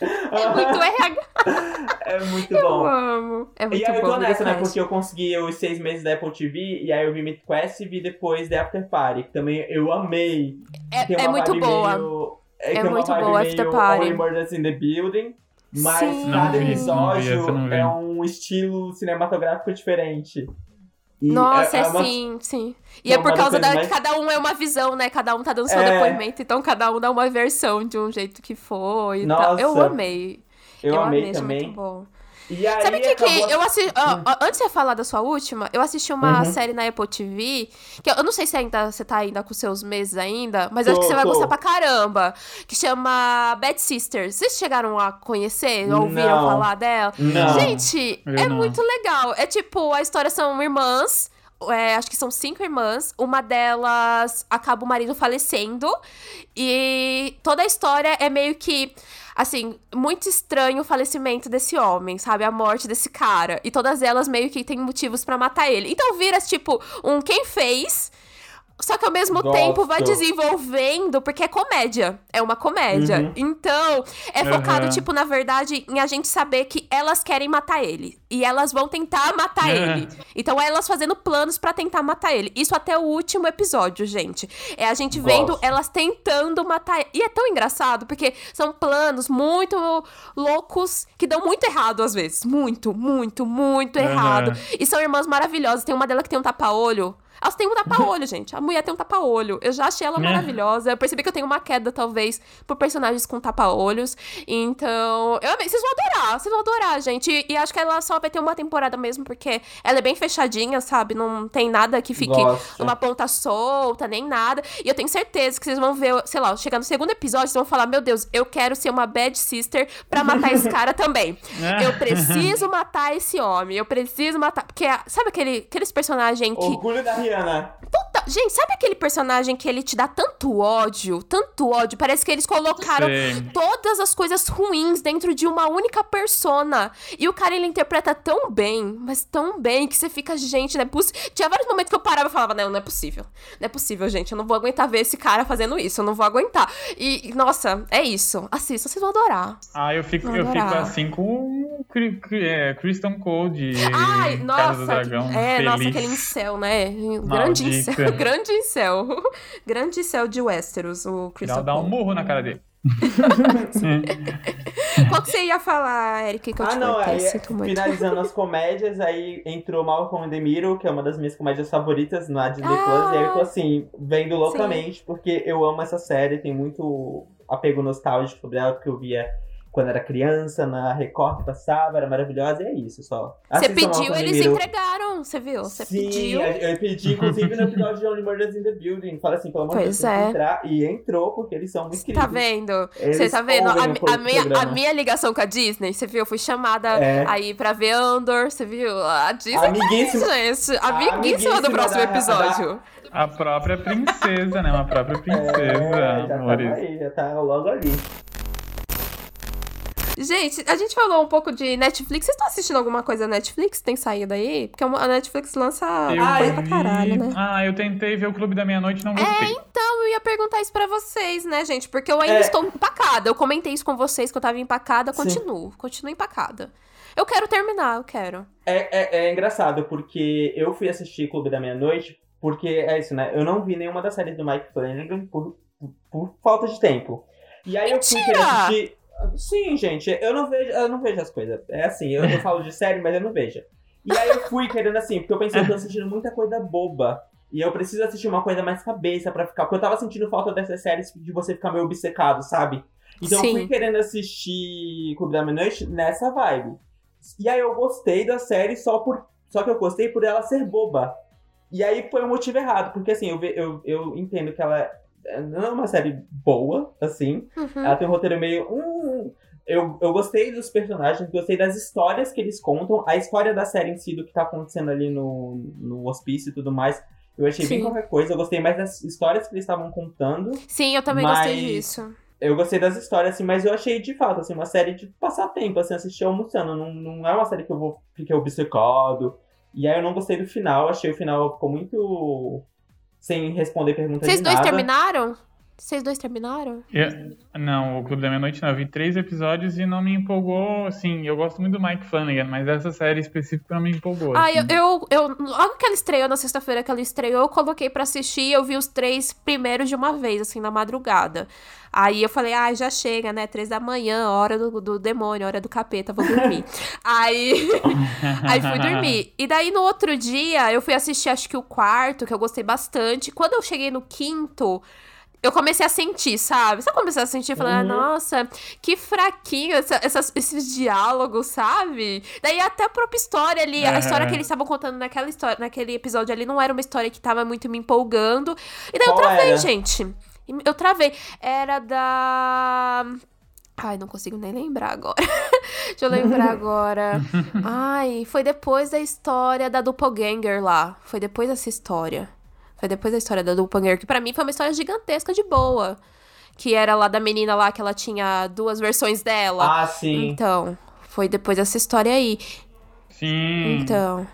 É muito RH. É muito eu bom. Eu amo. É muito e aí bom. eu tô nessa, né? Porque eu consegui os seis meses da Apple TV, e aí eu vi MidQuest e vi depois The After Party, que também eu amei. É, é muito boa. Meio, é, é muito boa, After Party. Murders in the Building. Mas Sim. cada episódio é um estilo cinematográfico diferente. E Nossa, é, é, uma... sim, sim. E é, é por causa da mais... que cada um é uma visão, né? Cada um tá dando seu é... depoimento, então cada um dá uma versão de um jeito que foi. Nossa, eu amei. Eu, eu amei, amei também. Muito bom. E aí, Sabe o que, que eu assisti. Antes de você falar da sua última, eu assisti uma uhum. série na Apple TV. Que eu, eu, não sei se ainda você tá ainda com seus meses ainda, mas tô, acho que você vai tô. gostar pra caramba. Que chama Bad Sisters. Vocês chegaram a conhecer? Ou ouviram não. falar dela? Não. Gente, eu é não. muito legal. É tipo, a história são irmãs. É, acho que são cinco irmãs. Uma delas acaba o marido falecendo. E toda a história é meio que assim, muito estranho o falecimento desse homem, sabe? A morte desse cara. E todas elas meio que têm motivos para matar ele. Então vira, tipo, um quem fez Só que ao mesmo Gosto. tempo vai desenvolvendo, porque é comédia. É uma comédia. Uhum. Então, é focado, Uhum. tipo, na verdade, em a gente saber que elas querem matar ele. E elas vão tentar matar É. ele. Então, é elas fazendo planos pra tentar matar ele. Isso até o último episódio, gente. É a gente vendo Gosto. elas tentando matar ele. E é tão engraçado, porque são planos muito loucos que dão muito errado às vezes. Muito, muito, muito Uhum. errado. E são irmãs maravilhosas. Tem uma delas que tem um tapa-olho. Elas têm um tapa-olho, gente. A mulher tem um tapa-olho. Eu já achei ela É. maravilhosa. Eu percebi que eu tenho uma queda, talvez, por personagens com tapa-olhos. Então, eu amei. Vocês vão adorar. Vocês vão adorar, gente. E, e acho que ela só vai ter uma temporada mesmo, porque ela é bem fechadinha, sabe? Não tem nada que fique Gosto. uma ponta solta, nem nada. E eu tenho certeza que vocês vão ver, sei lá, chegar no segundo episódio, vocês vão falar: Meu Deus, eu quero ser uma bad sister pra matar esse cara também. Eu preciso matar esse homem. Eu preciso matar. Porque, sabe aquele, aqueles personagens que. Orgulho da 都可以 gente, sabe aquele personagem que ele te dá tanto ódio? Tanto ódio? Parece que eles colocaram Sei. todas as coisas ruins dentro de uma única persona. E o cara, ele interpreta tão bem, mas tão bem, que você fica, gente, não é possível. Tinha vários momentos que eu parava e falava, não, não é possível. Não é possível, gente. Eu não vou aguentar ver esse cara fazendo isso. Eu não vou aguentar. E, nossa, é isso. Assista, vocês vão adorar. Ah, eu fico, eu fico assim com é, Kristen Cole, Ai, nossa. É, nossa, feliz. aquele incel, né? Grande incel. Grande incel. Grande incel de Westeros, o Christopher. dá um murro na cara dele. Qual que você ia falar, Eric, que eu Ah, te não, cortei? aí finalizando as comédias, aí entrou Malcolm the Middle, que é uma das minhas comédias favoritas na Disney Ah. Plus, e aí eu tô assim, vendo loucamente, porque eu amo essa série, tem muito apego nostálgico sobre ela, porque eu via quando era criança, na Record que passava, era maravilhosa, e é isso só. Você pediu, eles entregaram, você viu? Você Sim, pediu. eu pedi, inclusive, no episódio de Only Murders in the Building. Fala assim, pelo amor de Deus, é. entrar. E entrou, porque eles são muito queridos. Tá vendo? Você tá vendo? A, a minha, a minha ligação com a Disney, você viu? Eu fui chamada É. aí pra ver Andor, você viu? A Disney Amiguíssima. tá aí, gente. A Amiguíssima amiguíssima do próximo da- episódio. A própria princesa, né? Uma própria É, princesa, já tava amores. aí, já tá logo ali. Gente, a gente falou um pouco de Netflix. Vocês estão assistindo alguma coisa Netflix? Tem saído aí? Porque a Netflix lança Eu coisa pra caralho, né? Ah, eu tentei ver o Clube da Meia-Noite e não É, gostei. então eu ia perguntar isso pra vocês, né, gente? Porque eu ainda É. estou empacada. Eu comentei isso com vocês que eu tava empacada, Sim. continuo. Continuo empacada. Eu quero terminar, eu quero. É, é, é engraçado, porque eu fui assistir Clube da Meia-Noite, porque é isso, né? Eu não vi nenhuma das séries do Mike Flanagan por, por, por falta de tempo. E aí eu fui querer Mentira! assistir. Sim, gente, eu não vejo, eu não vejo as coisas. É assim, eu, eu falo de série, mas eu não vejo. E aí eu fui querendo assim, porque eu pensei, eu tô assistindo muita coisa boba. E eu preciso assistir uma coisa mais cabeça pra ficar. Porque eu tava sentindo falta dessas séries de você ficar meio obcecado, sabe? Então eu Sim. fui querendo assistir Clube da Meia-Noite nessa vibe. E aí eu gostei da série só por. Só que eu gostei por ela ser boba. E aí foi o motivo errado, porque assim, eu, eu, eu entendo que ela é- não é uma série boa, assim. Uhum. Ela tem um roteiro meio. hum, eu, eu gostei dos personagens, gostei das histórias que eles contam. A história da série em si, do que tá acontecendo ali no, no hospício e tudo mais. Eu achei bem Sim. qualquer coisa. Eu gostei mais das histórias que eles estavam contando. Sim, eu também Mas- gostei disso. Eu gostei das histórias, assim, mas eu achei de fato, assim, uma série de passar tempo, assim, assistir almoçando. Não, não é uma série que eu vou ficar obcecado. E aí eu não gostei do final, achei o final ficou muito sem responder perguntas Vocês de dois nada. terminaram? Vocês dois terminaram? Eu- não, o Clube da Meia-Noite não. Eu vi três episódios e não me empolgou. Assim, eu gosto muito do Mike Flanagan, mas essa série específica não me empolgou. Ah, assim. eu, eu, eu. Logo que ela estreou, na sexta-feira que ela estreou, eu coloquei pra assistir e eu vi os três primeiros de uma vez, assim, na madrugada. Aí eu falei, ah, já chega, né? Três da manhã, hora do, do demônio, hora do capeta, vou dormir. aí. Aí fui dormir. E daí no outro dia, eu fui assistir, acho que o quarto, que eu gostei bastante. Quando eu cheguei no quinto. Eu comecei a sentir, sabe? Sabe comecei a sentir? Falei, ah, Uhum. nossa, que fraquinho essa- essas- esses diálogos, sabe? Daí até a própria história ali, a Aham. história que eles estavam contando naquela história, naquele episódio ali, não era uma história que tava muito me empolgando. E daí eu Qual travei, era? gente. Eu travei. Era da. Ai, não consigo nem lembrar agora. Deixa eu lembrar agora. Ai, foi depois da história da Doppelganger lá. Foi depois dessa história. Foi depois da história da Doppelganger, que pra mim foi uma história gigantesca de boa. Que era lá da menina lá, que ela tinha duas versões dela. Ah, sim. Então, foi depois dessa história aí. Sim. Então.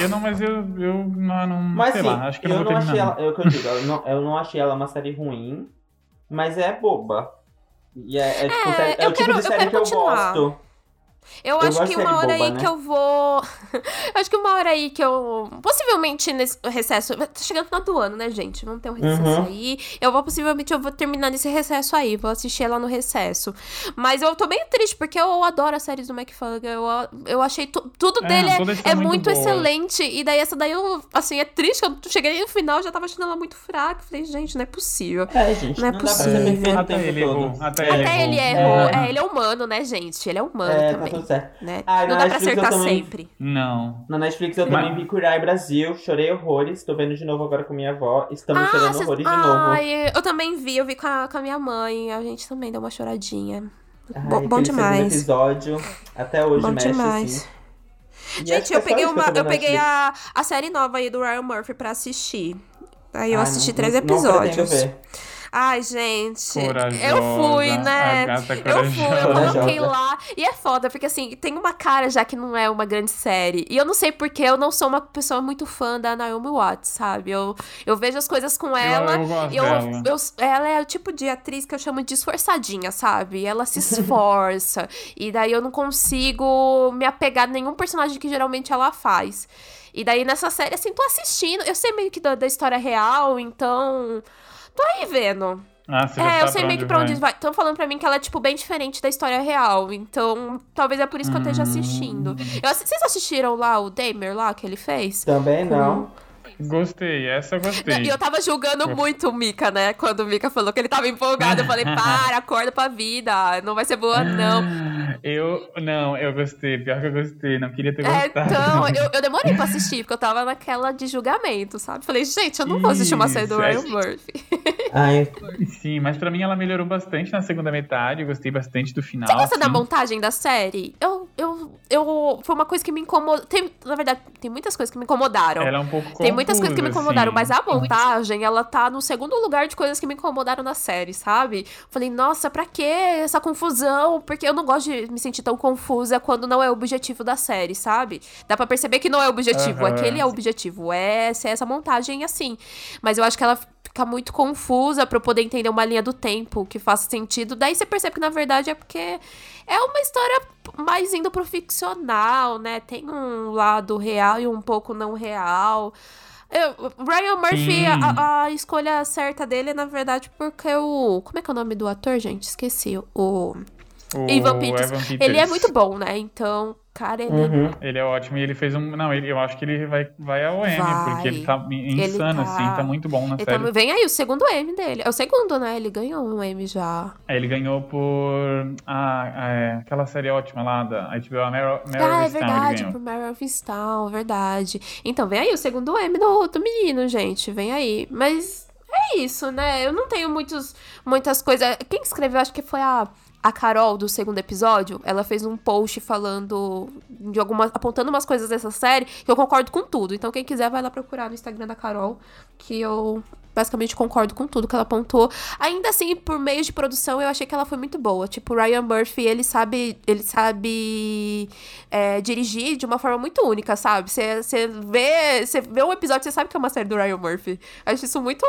Eu não, mas eu, eu não, não Mas sei sim, lá, acho que eu eu não vou não achei ela. É o que eu digo, eu não, eu não achei ela uma série ruim, mas é boba. E é, é, tipo, É, série- é eu o tipo quero- de eu série que eu gosto. Eu Eu acho que uma hora boba, aí né? que eu vou. eu acho que uma hora aí que eu. Possivelmente nesse recesso. Tá chegando no final do ano, né, gente? Vamos ter um recesso Uhum. aí. Eu vou, possivelmente, eu vou terminar nesse recesso aí. Vou assistir ela no recesso. Mas eu tô bem triste, porque eu adoro as séries do McFarlane. Eu, eu achei tu- tudo É, dele é, é muito muito excelente. E daí essa daí eu. Assim, é triste. Eu cheguei no final, eu já tava achando ela muito fraca. Falei, gente, não é possível. É, gente, Não não, é possível. o Até ele errou, até É, ele errou. É. É, ele é humano, né, gente? Ele é humano É, tá também. Tudo certo. Né? Ah, não na dá pra Netflix eu acertar também- sempre. Não. Na Netflix eu também vi Curai Brasil, chorei horrores, tô vendo de novo agora com minha avó, estamos Ah, chorando cês- horrores de novo. Ai, eu também vi, eu vi com a, com a minha mãe. A gente também deu uma choradinha. Ai, Bo- bom aquele demais. episódio, até hoje Bom mexe, demais. assim. E Gente, é eu só peguei uma. Eu peguei a, a série nova aí do Ryan Murphy pra assistir. Aí eu Ai, assisti não- três não- não episódios. ver. Ai, gente. Corajosa, eu fui, né? Eu fui, eu coloquei lá. E é foda, porque assim, tem uma cara já que não é uma grande série. E eu não sei porque eu não sou uma pessoa muito fã da Naomi Watts, sabe? Eu, eu vejo as coisas com ela. eu Eu, eu- ela é o tipo de atriz que eu chamo de esforçadinha, sabe? Ela se esforça. e daí eu não consigo me apegar a nenhum personagem que geralmente ela faz. E daí nessa série, assim, tô assistindo. Eu sei meio que da, da história real, então. Tô aí vendo. Ah, você É, eu sabe sei meio que pra onde vai. Estão falando pra mim que ela é, tipo, bem diferente da história real. Então, talvez é por isso que eu esteja assistindo. Hum. Eu assi- vocês assistiram lá o Damer lá que ele fez? Também não. Gostei, essa eu gostei. E eu tava julgando muito o Mika, né? Quando o Mika falou que ele tava empolgado. Eu falei, para, acorda pra vida. Não vai ser boa, não. Eu, não, eu gostei, pior que eu gostei, não queria ter É, gostado. então, eu, eu demorei pra assistir, porque eu tava naquela de julgamento, sabe? Falei, gente, eu não vou assistir uma série do Isso, é. Ryan Murphy. Ai, Sim, mas pra mim ela melhorou bastante na segunda metade, eu gostei bastante do final. Você gosta da assim. montagem da série? Eu, eu, eu. Foi uma coisa que me incomodou. Tem, na verdade, tem muitas coisas que me incomodaram. Ela é um pouco Tem muitas coisas que me incomodaram, assim. mas a montagem, ela tá no segundo lugar de coisas que me incomodaram na série, sabe? Falei, nossa, pra que essa confusão? Porque eu não gosto de me sentir tão confusa quando não é o objetivo da série, sabe? Dá pra perceber que não é o objetivo, Aham. aquele é o objetivo, é ser essa montagem assim. Mas eu acho que ela fica muito confusa pra eu poder entender uma linha do tempo que faça sentido. Daí você percebe que na verdade é porque é uma história mais indo pro ficcional, né? Tem um lado real e um pouco não real. Eu, Ryan Murphy, a, a escolha certa dele é, na verdade, porque o. Como é que é o nome do ator, gente? Esqueci. O. O Evan Peters. Evan Peters. Ele é muito bom, né? Então, cara, ele. uhum. Ele é ótimo e ele fez um. Não, ele, eu acho que ele vai, vai ao M, Vai. porque ele tá insano, tá- assim, tá muito bom na Ele série. tá- vem aí o segundo M dele. É o segundo, né? Ele ganhou um M já. É, Ele ganhou por. Ah, é, aquela série ótima lá da HBO, a Meryl, Meryl ah, é ele verdade, pro Meryl Streep, verdade. Então, vem aí o segundo M do, do menino, gente. Vem aí. Mas é isso, né? Eu não tenho muitos, muitas coisas. Quem escreveu, acho que foi a, a Carol do segundo episódio. Ela fez um post falando de algumas. apontando umas coisas dessa série que eu concordo com tudo. Então, quem quiser, vai lá procurar no Instagram da Carol, que eu. Basicamente concordo com tudo que ela apontou. Ainda assim, por meio de produção, eu achei que ela foi muito boa. Tipo, o Ryan Murphy, ele sabe, ele sabe é, dirigir de uma forma muito única, sabe? Você vê, você vê um episódio, você sabe que é uma série do Ryan Murphy. Acho isso muito,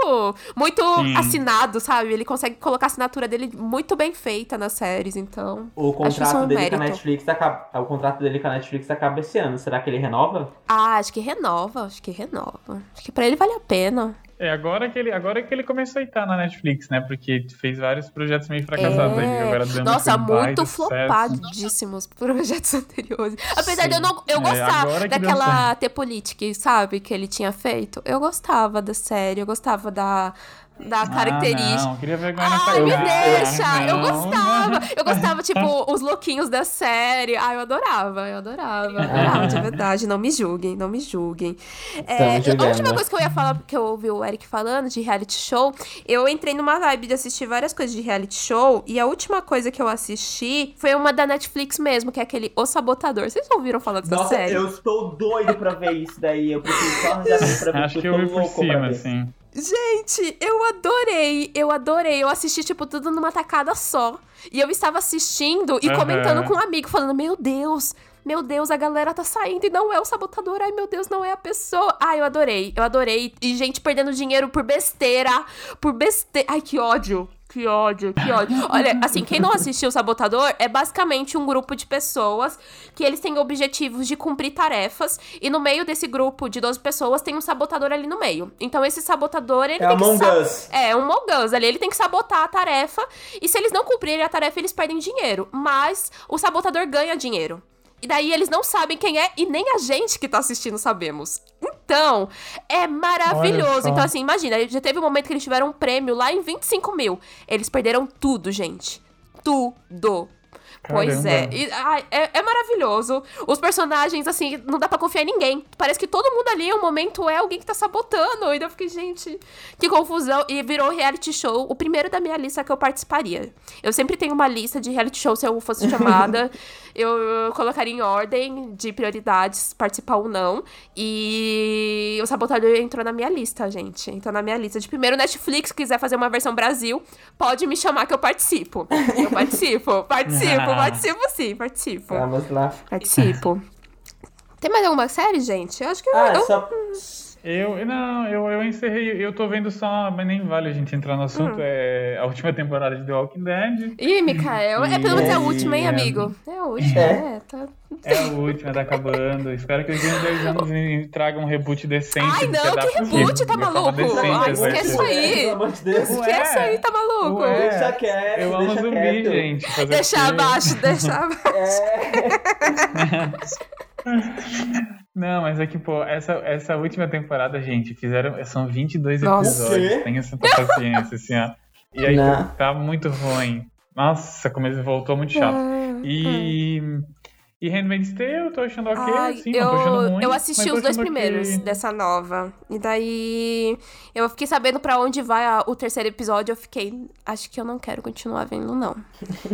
muito Sim. assinado, sabe? Ele consegue colocar a assinatura dele muito bem feita nas séries, então. O contrato um dele com a mérito. Netflix acaba. O contrato dele com a Netflix acaba esse ano. Será que ele renova? Ah, acho que renova, acho que renova. Acho que pra ele vale a pena. É agora que, ele, agora que ele começou a estar na Netflix, né? Porque fez vários projetos meio fracassados aí. Agora dando É. Nossa, muito flopadíssimos projetos anteriores. Apesar de eu, não, eu É, gostar daquela T-Politic, sabe? Que ele tinha feito. Eu gostava da série, eu gostava da, da característica. Ah, não, queria vergonha Ai, me cara. deixa! eu Não, gostava! Eu gostava, tipo, os louquinhos da série. Ai, eu adorava, eu adorava. eu Adorava, de verdade. Não me julguem, não me julguem. É, a última coisa que eu ia falar, porque eu ouvi o Eric falando de reality show, eu entrei numa vibe de assistir várias coisas de reality show, e a última coisa que eu assisti foi uma da Netflix mesmo, que é aquele O Sabotador. Vocês ouviram falar dessa Nossa, série? eu estou doido pra ver isso daí. Eu preciso só arranjar pra ver Acho que eu vi por louco cima, assim. Gente, eu adorei, eu adorei. Eu assisti, tipo, tudo numa tacada só. E eu estava assistindo e Aham. comentando com um amigo, falando: Meu Deus, meu Deus, a galera tá saindo e não é o sabotador. Ai, meu Deus, não é a pessoa. Ai, eu adorei, eu adorei. E gente perdendo dinheiro por besteira, por besteira. Ai, que ódio. Que ódio, que ódio. Olha, assim, quem não assistiu o Sabotador é basicamente um grupo de pessoas que eles têm objetivos de cumprir tarefas e no meio desse grupo de 12 pessoas tem um sabotador ali no meio. Então esse sabotador, ele É tem que Among sa- Us. É, um Among Us ali, ele tem que sabotar a tarefa e se eles não cumprirem a tarefa, eles perdem dinheiro, mas o sabotador ganha dinheiro. E daí eles não sabem quem é e nem a gente que tá assistindo sabemos. Então, é maravilhoso. Então, assim, imagina, já teve um momento que eles tiveram um prêmio lá em 25 mil. Eles perderam tudo, gente. Tudo. Pois é. Caramba. E, ai, é. é maravilhoso. Os personagens, assim, não dá pra confiar em ninguém. Parece que todo mundo ali, um momento, é alguém que tá sabotando. E daí eu fiquei, gente, que confusão. E virou reality show, o primeiro da minha lista que eu participaria. Eu sempre tenho uma lista de reality show, se eu fosse chamada, eu, colocaria em ordem de prioridades, participar ou não. E o Sabotador entrou na minha lista, gente. Entrou na minha lista. De primeiro, Netflix, quiser fazer uma versão Brasil, pode me chamar que eu participo. Eu participo, participo, participo sim, participo. Vamos lá. Participo. Tem mais alguma série, gente? Eu acho que eu. Ah, eu- só. Eu, não, eu, eu encerrei, eu tô vendo só, mas nem vale a gente entrar no assunto, Hum. é a última temporada de The Walking Dead. Ih, Mikael. É pelo menos é a E- última, hein, amigo? É a última, É. é. tá. É a última, tá acabando. Espero que uns 10 anos e tragam um reboot decente. Ai, não, que reboot, tá maluco? decente, Ai, esquece isso aí. Pelo amor de Deus. Ué, Esquece aí, tá maluco? Ué, Deixa quieto, Eu amo deixa zumbi, quieto. gente. quê? abaixo, deixar abaixo. É. Não, mas é que, pô, essa, essa última temporada, gente, fizeram. São 22 Nossa. Episódios. Tenha essa paciência, assim, ó. E aí Não. tá muito ruim. Nossa, como ele voltou muito chato. E. E Handmaid's Tale, eu tô achando ok, Ai, assim, não tô achando eu, ruim. eu assisti os dois primeiros dessa nova. E daí eu fiquei sabendo pra onde vai a- o terceiro episódio. Eu fiquei, acho que eu não quero continuar vendo, não.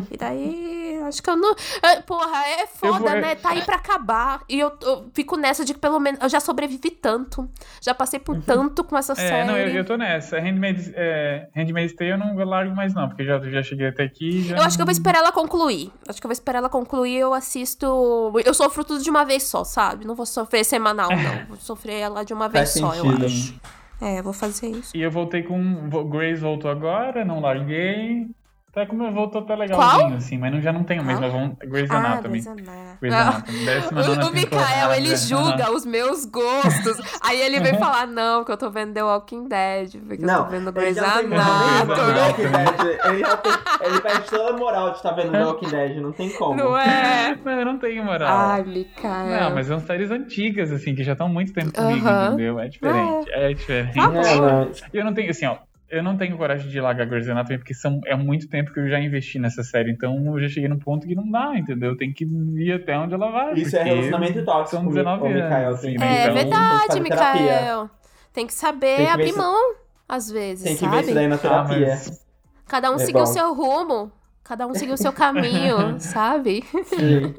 e daí, acho que eu não. Ah, Porra, é foda, vou- né? Tá aí pra acabar. E eu, eu fico nessa de que pelo menos eu já sobrevivi tanto. Já passei por tanto com essa É, série. não, eu, eu tô nessa. Handmaid's, é, Handmaid's Tale eu não largo mais, não, porque já, já cheguei até aqui. Eu acho que eu vou não- esperar ela concluir. Acho que eu vou esperar ela concluir eu assisto. Eu sofro tudo de uma vez só, sabe? Não vou sofrer semanal, não. Vou sofrer ela de uma vez Faz só, eu sentido. acho. É, vou fazer isso. E eu voltei com. Grace voltou agora, não larguei. Até como eu voltou até legalzinho, Qual? assim, mas não, já não tenho mais, mas vamos. Grey's Anatomy. Grey's Anatomy. Grey's Ah, Anatomy. Nona O, o Mikael, ele julga os meus gostos. Aí ele vem falar, não, que eu tô vendo The Walking Dead, porque eu Não, tô vendo Grey's Anatomy. moral de The Walking Dead. Ele, tem, ele perde toda a moral de estar vendo The Walking Dead, não tem como. Não é? Não, eu não tenho moral. Ai, Mikael. Não, mas são séries antigas, assim, que já estão há muito tempo comigo, Aham. entendeu? É diferente, é diferente. Tá bom. É. E eu não tenho, assim, ó, eu não tenho coragem de largar Grey's Anatomy porque são, é muito tempo que eu já investi nessa série, então eu já cheguei num ponto que não dá, entendeu? Tem que ir até onde ela vai. Isso é relacionamento tóxico. São 19 o Mikael, anos, tem assim, né? É Então, verdade. Mikael. Tem que saber Tem que abrir se- mão, às vezes, Tem que sabe? ver isso daí na Ah, terapia. mas... Cada um É seguir o seu rumo. Cada um seguir o seu caminho, sabe? Sim.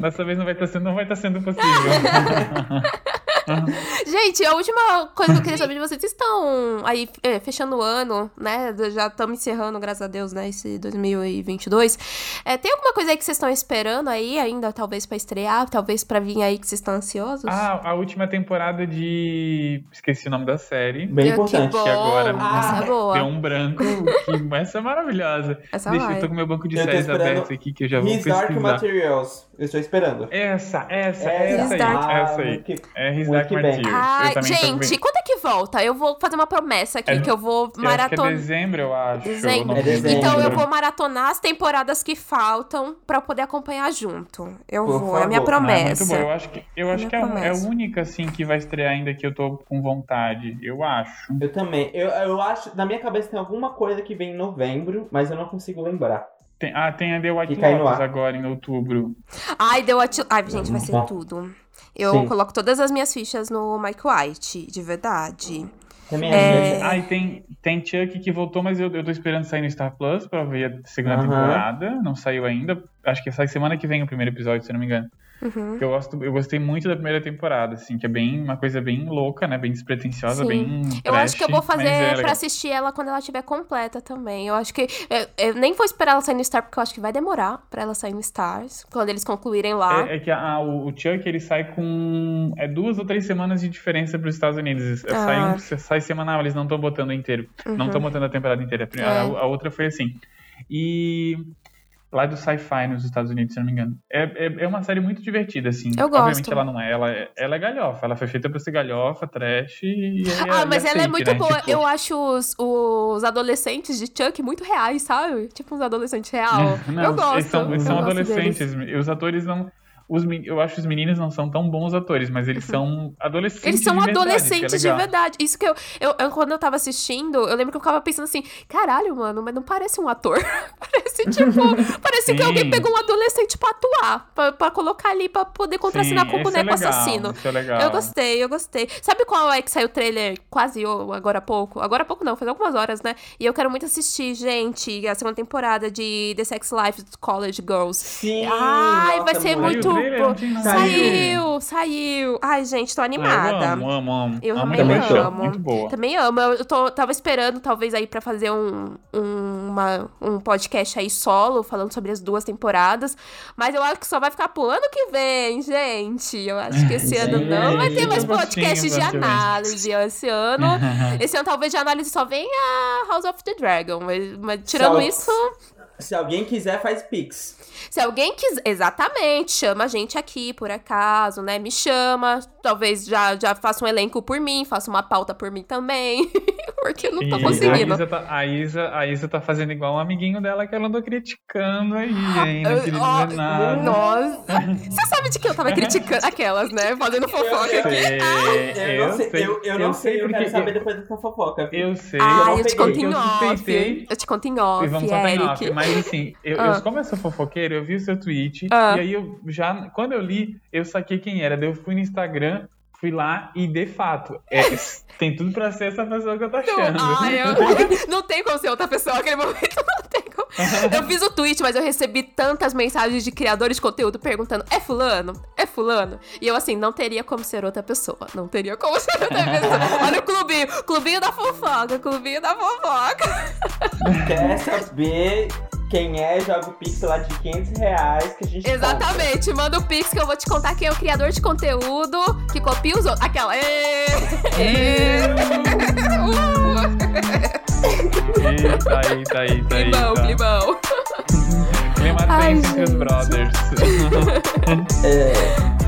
Dessa vez não vai estar sendo, não vai estar sendo possível. Gente, a última coisa que eu queria saber de vocês, vocês estão aí é, fechando o ano, né? Já estamos encerrando, graças a Deus, né? Esse 2022. É, tem alguma coisa aí que vocês estão esperando aí ainda, talvez pra estrear, talvez pra vir aí que vocês estão ansiosos? ah, a última temporada de. Esqueci o nome da série. Bem Eu- importante. Que. Que agora Essa é boa. deu um branco. Que essa é maravilhosa. Essa Deixa vai. eu tô com meu banco de Eu séries esperando aberto aqui que eu já vou His Dark. Materials. Eu estou esperando. Essa, essa, É, essa aí. Dark. Essa Ah, aí. que- É His muito bem. Materials. Ai, gente, bem. quando é que volta? Eu vou fazer uma promessa aqui, É que eu vou acho é maratonar. dezembro, eu acho. Dezembro. É dezembro. Então eu vou maratonar as temporadas que faltam pra eu poder acompanhar junto. Eu Por vou, é a minha favor. Não, é muito promessa. boa. Eu acho que, eu acho Minha que é, a- é a única, assim, que vai estrear ainda que eu tô com vontade. Eu acho. Eu também. Eu, eu acho. Na minha cabeça tem alguma coisa que vem em novembro, mas eu não consigo lembrar. Tem, ah, tem a The White Que cai no Lotus ar. agora, em outubro. Ai, a ti- Ai, gente, vai ser Tá. tudo. Eu Sim. coloco todas as minhas fichas no Mike White, de verdade. Também É. Ah, e tem, tem Chuck que voltou, mas eu, eu tô esperando sair no Star Plus pra ver a segunda Aham. temporada. Não saiu ainda. Acho que sai semana que vem o primeiro episódio, se eu não me engano. Uhum. Eu, gosto, eu gostei muito da primeira temporada, assim, que é bem uma coisa bem louca, né? Bem despretensiosa, Sim. bem. Trash, eu acho que eu vou fazer é pra assistir ela quando ela estiver completa também. Eu acho que. Eu, eu, nem vou esperar ela sair no Star, porque eu acho que vai demorar pra ela sair no Stars, quando eles concluírem lá. É, é que a, o, o Chuck, ele sai com. É duas ou três semanas de diferença pros Estados Unidos. Ah. Sai, um, sai semanal, eles não estão botando inteiro. Uhum. Não estão botando a temporada inteira. A, é. a, a outra foi assim. E lá do sci-fi nos Estados Unidos, se não me engano. É, é, é, uma série muito divertida, assim. Eu gosto. Obviamente ela não é. Ela é, ela é galhofa. Ela foi feita pra ser galhofa, trash e. Ah, mas ela é muito né? boa. Tipo... Eu acho os, os adolescentes de Chuck muito reais, sabe? Tipo uns adolescentes real. não, eu gosto. Eles são, eles são adolescentes. Os atores não os, eu acho que os meninos não são tão bons atores, mas eles uhum. são adolescentes. Eles são de verdade, é adolescentes é de verdade. Isso que eu, eu, eu, quando eu tava assistindo, eu lembro que eu ficava pensando assim: caralho, mano, mas não parece um ator. parece tipo. parece que alguém pegou um adolescente pra atuar, pra, pra colocar ali pra poder contracenar com o boneco é legal, assassino. É legal. Eu gostei, eu gostei. Sabe qual é que saiu o trailer quase agora há pouco? Agora há pouco não, faz algumas horas, né? E eu quero muito assistir, gente, a segunda temporada de The Sex Life College Girls. Sim! Ai, vai ser muito Saiu, saiu. Ai, gente, tô animada. Eu amo, amo, amo. Eu amo também amo. Muito boa. Também amo. Eu tô, tava esperando, talvez, aí pra fazer um, um, uma, um podcast aí solo, falando sobre as duas temporadas. Mas eu acho que só vai ficar pro ano que vem, gente. Eu acho que esse ano não vai ter mais podcast de análise. Esse ano. esse ano, talvez, de análise só venha House of the Dragon. Mas, mas tirando isso. Se alguém quiser, faz Pix. Se alguém quiser, exatamente, chama a gente aqui, por acaso, né? Me chama. Talvez já, já faça um elenco por mim, faça uma pauta por mim também. porque eu não tô e conseguindo. A Isa, tá, a, Isa, a Isa tá fazendo igual um amiguinho dela que ela andou criticando aí, hein? Não queria oh, dizer nada. Nossa! Você sabe de que eu tava criticando aquelas, né? Fazendo fofoca. Eu, sei, eu, não sei, eu, eu não sei, eu quero saber depois dessa fofoca. Eu sei. Ah, eu, eu te conto em off. Eu te conto em off, Eric. Em assim, eu, ah. eu, como eu sou fofoqueiro, eu vi o seu tweet ah. e aí eu já, quando eu li, eu saquei quem era. Daí eu fui no Instagram, fui lá e de fato, é, tem tudo pra ser essa pessoa que eu tô achando. Não, ah, eu, não tem como ser outra pessoa naquele momento, não tem como. Eu fiz o tweet, mas eu recebi tantas mensagens de criadores de conteúdo perguntando: é fulano? É fulano? E eu assim, não teria como ser outra pessoa. Não teria como ser outra pessoa. Olha o clubinho, clubinho da fofoca, clubinho da fofoca. Quer saber quem é, joga o Pix lá de 500 reais que a gente Exatamente, compra. manda o Pix que eu vou te contar quem é o criador de conteúdo que copia os outros. Aquela. Ê, ê. Eita, eita, eita, eita. Climão, climão. Clima tenso entre os brothers. é.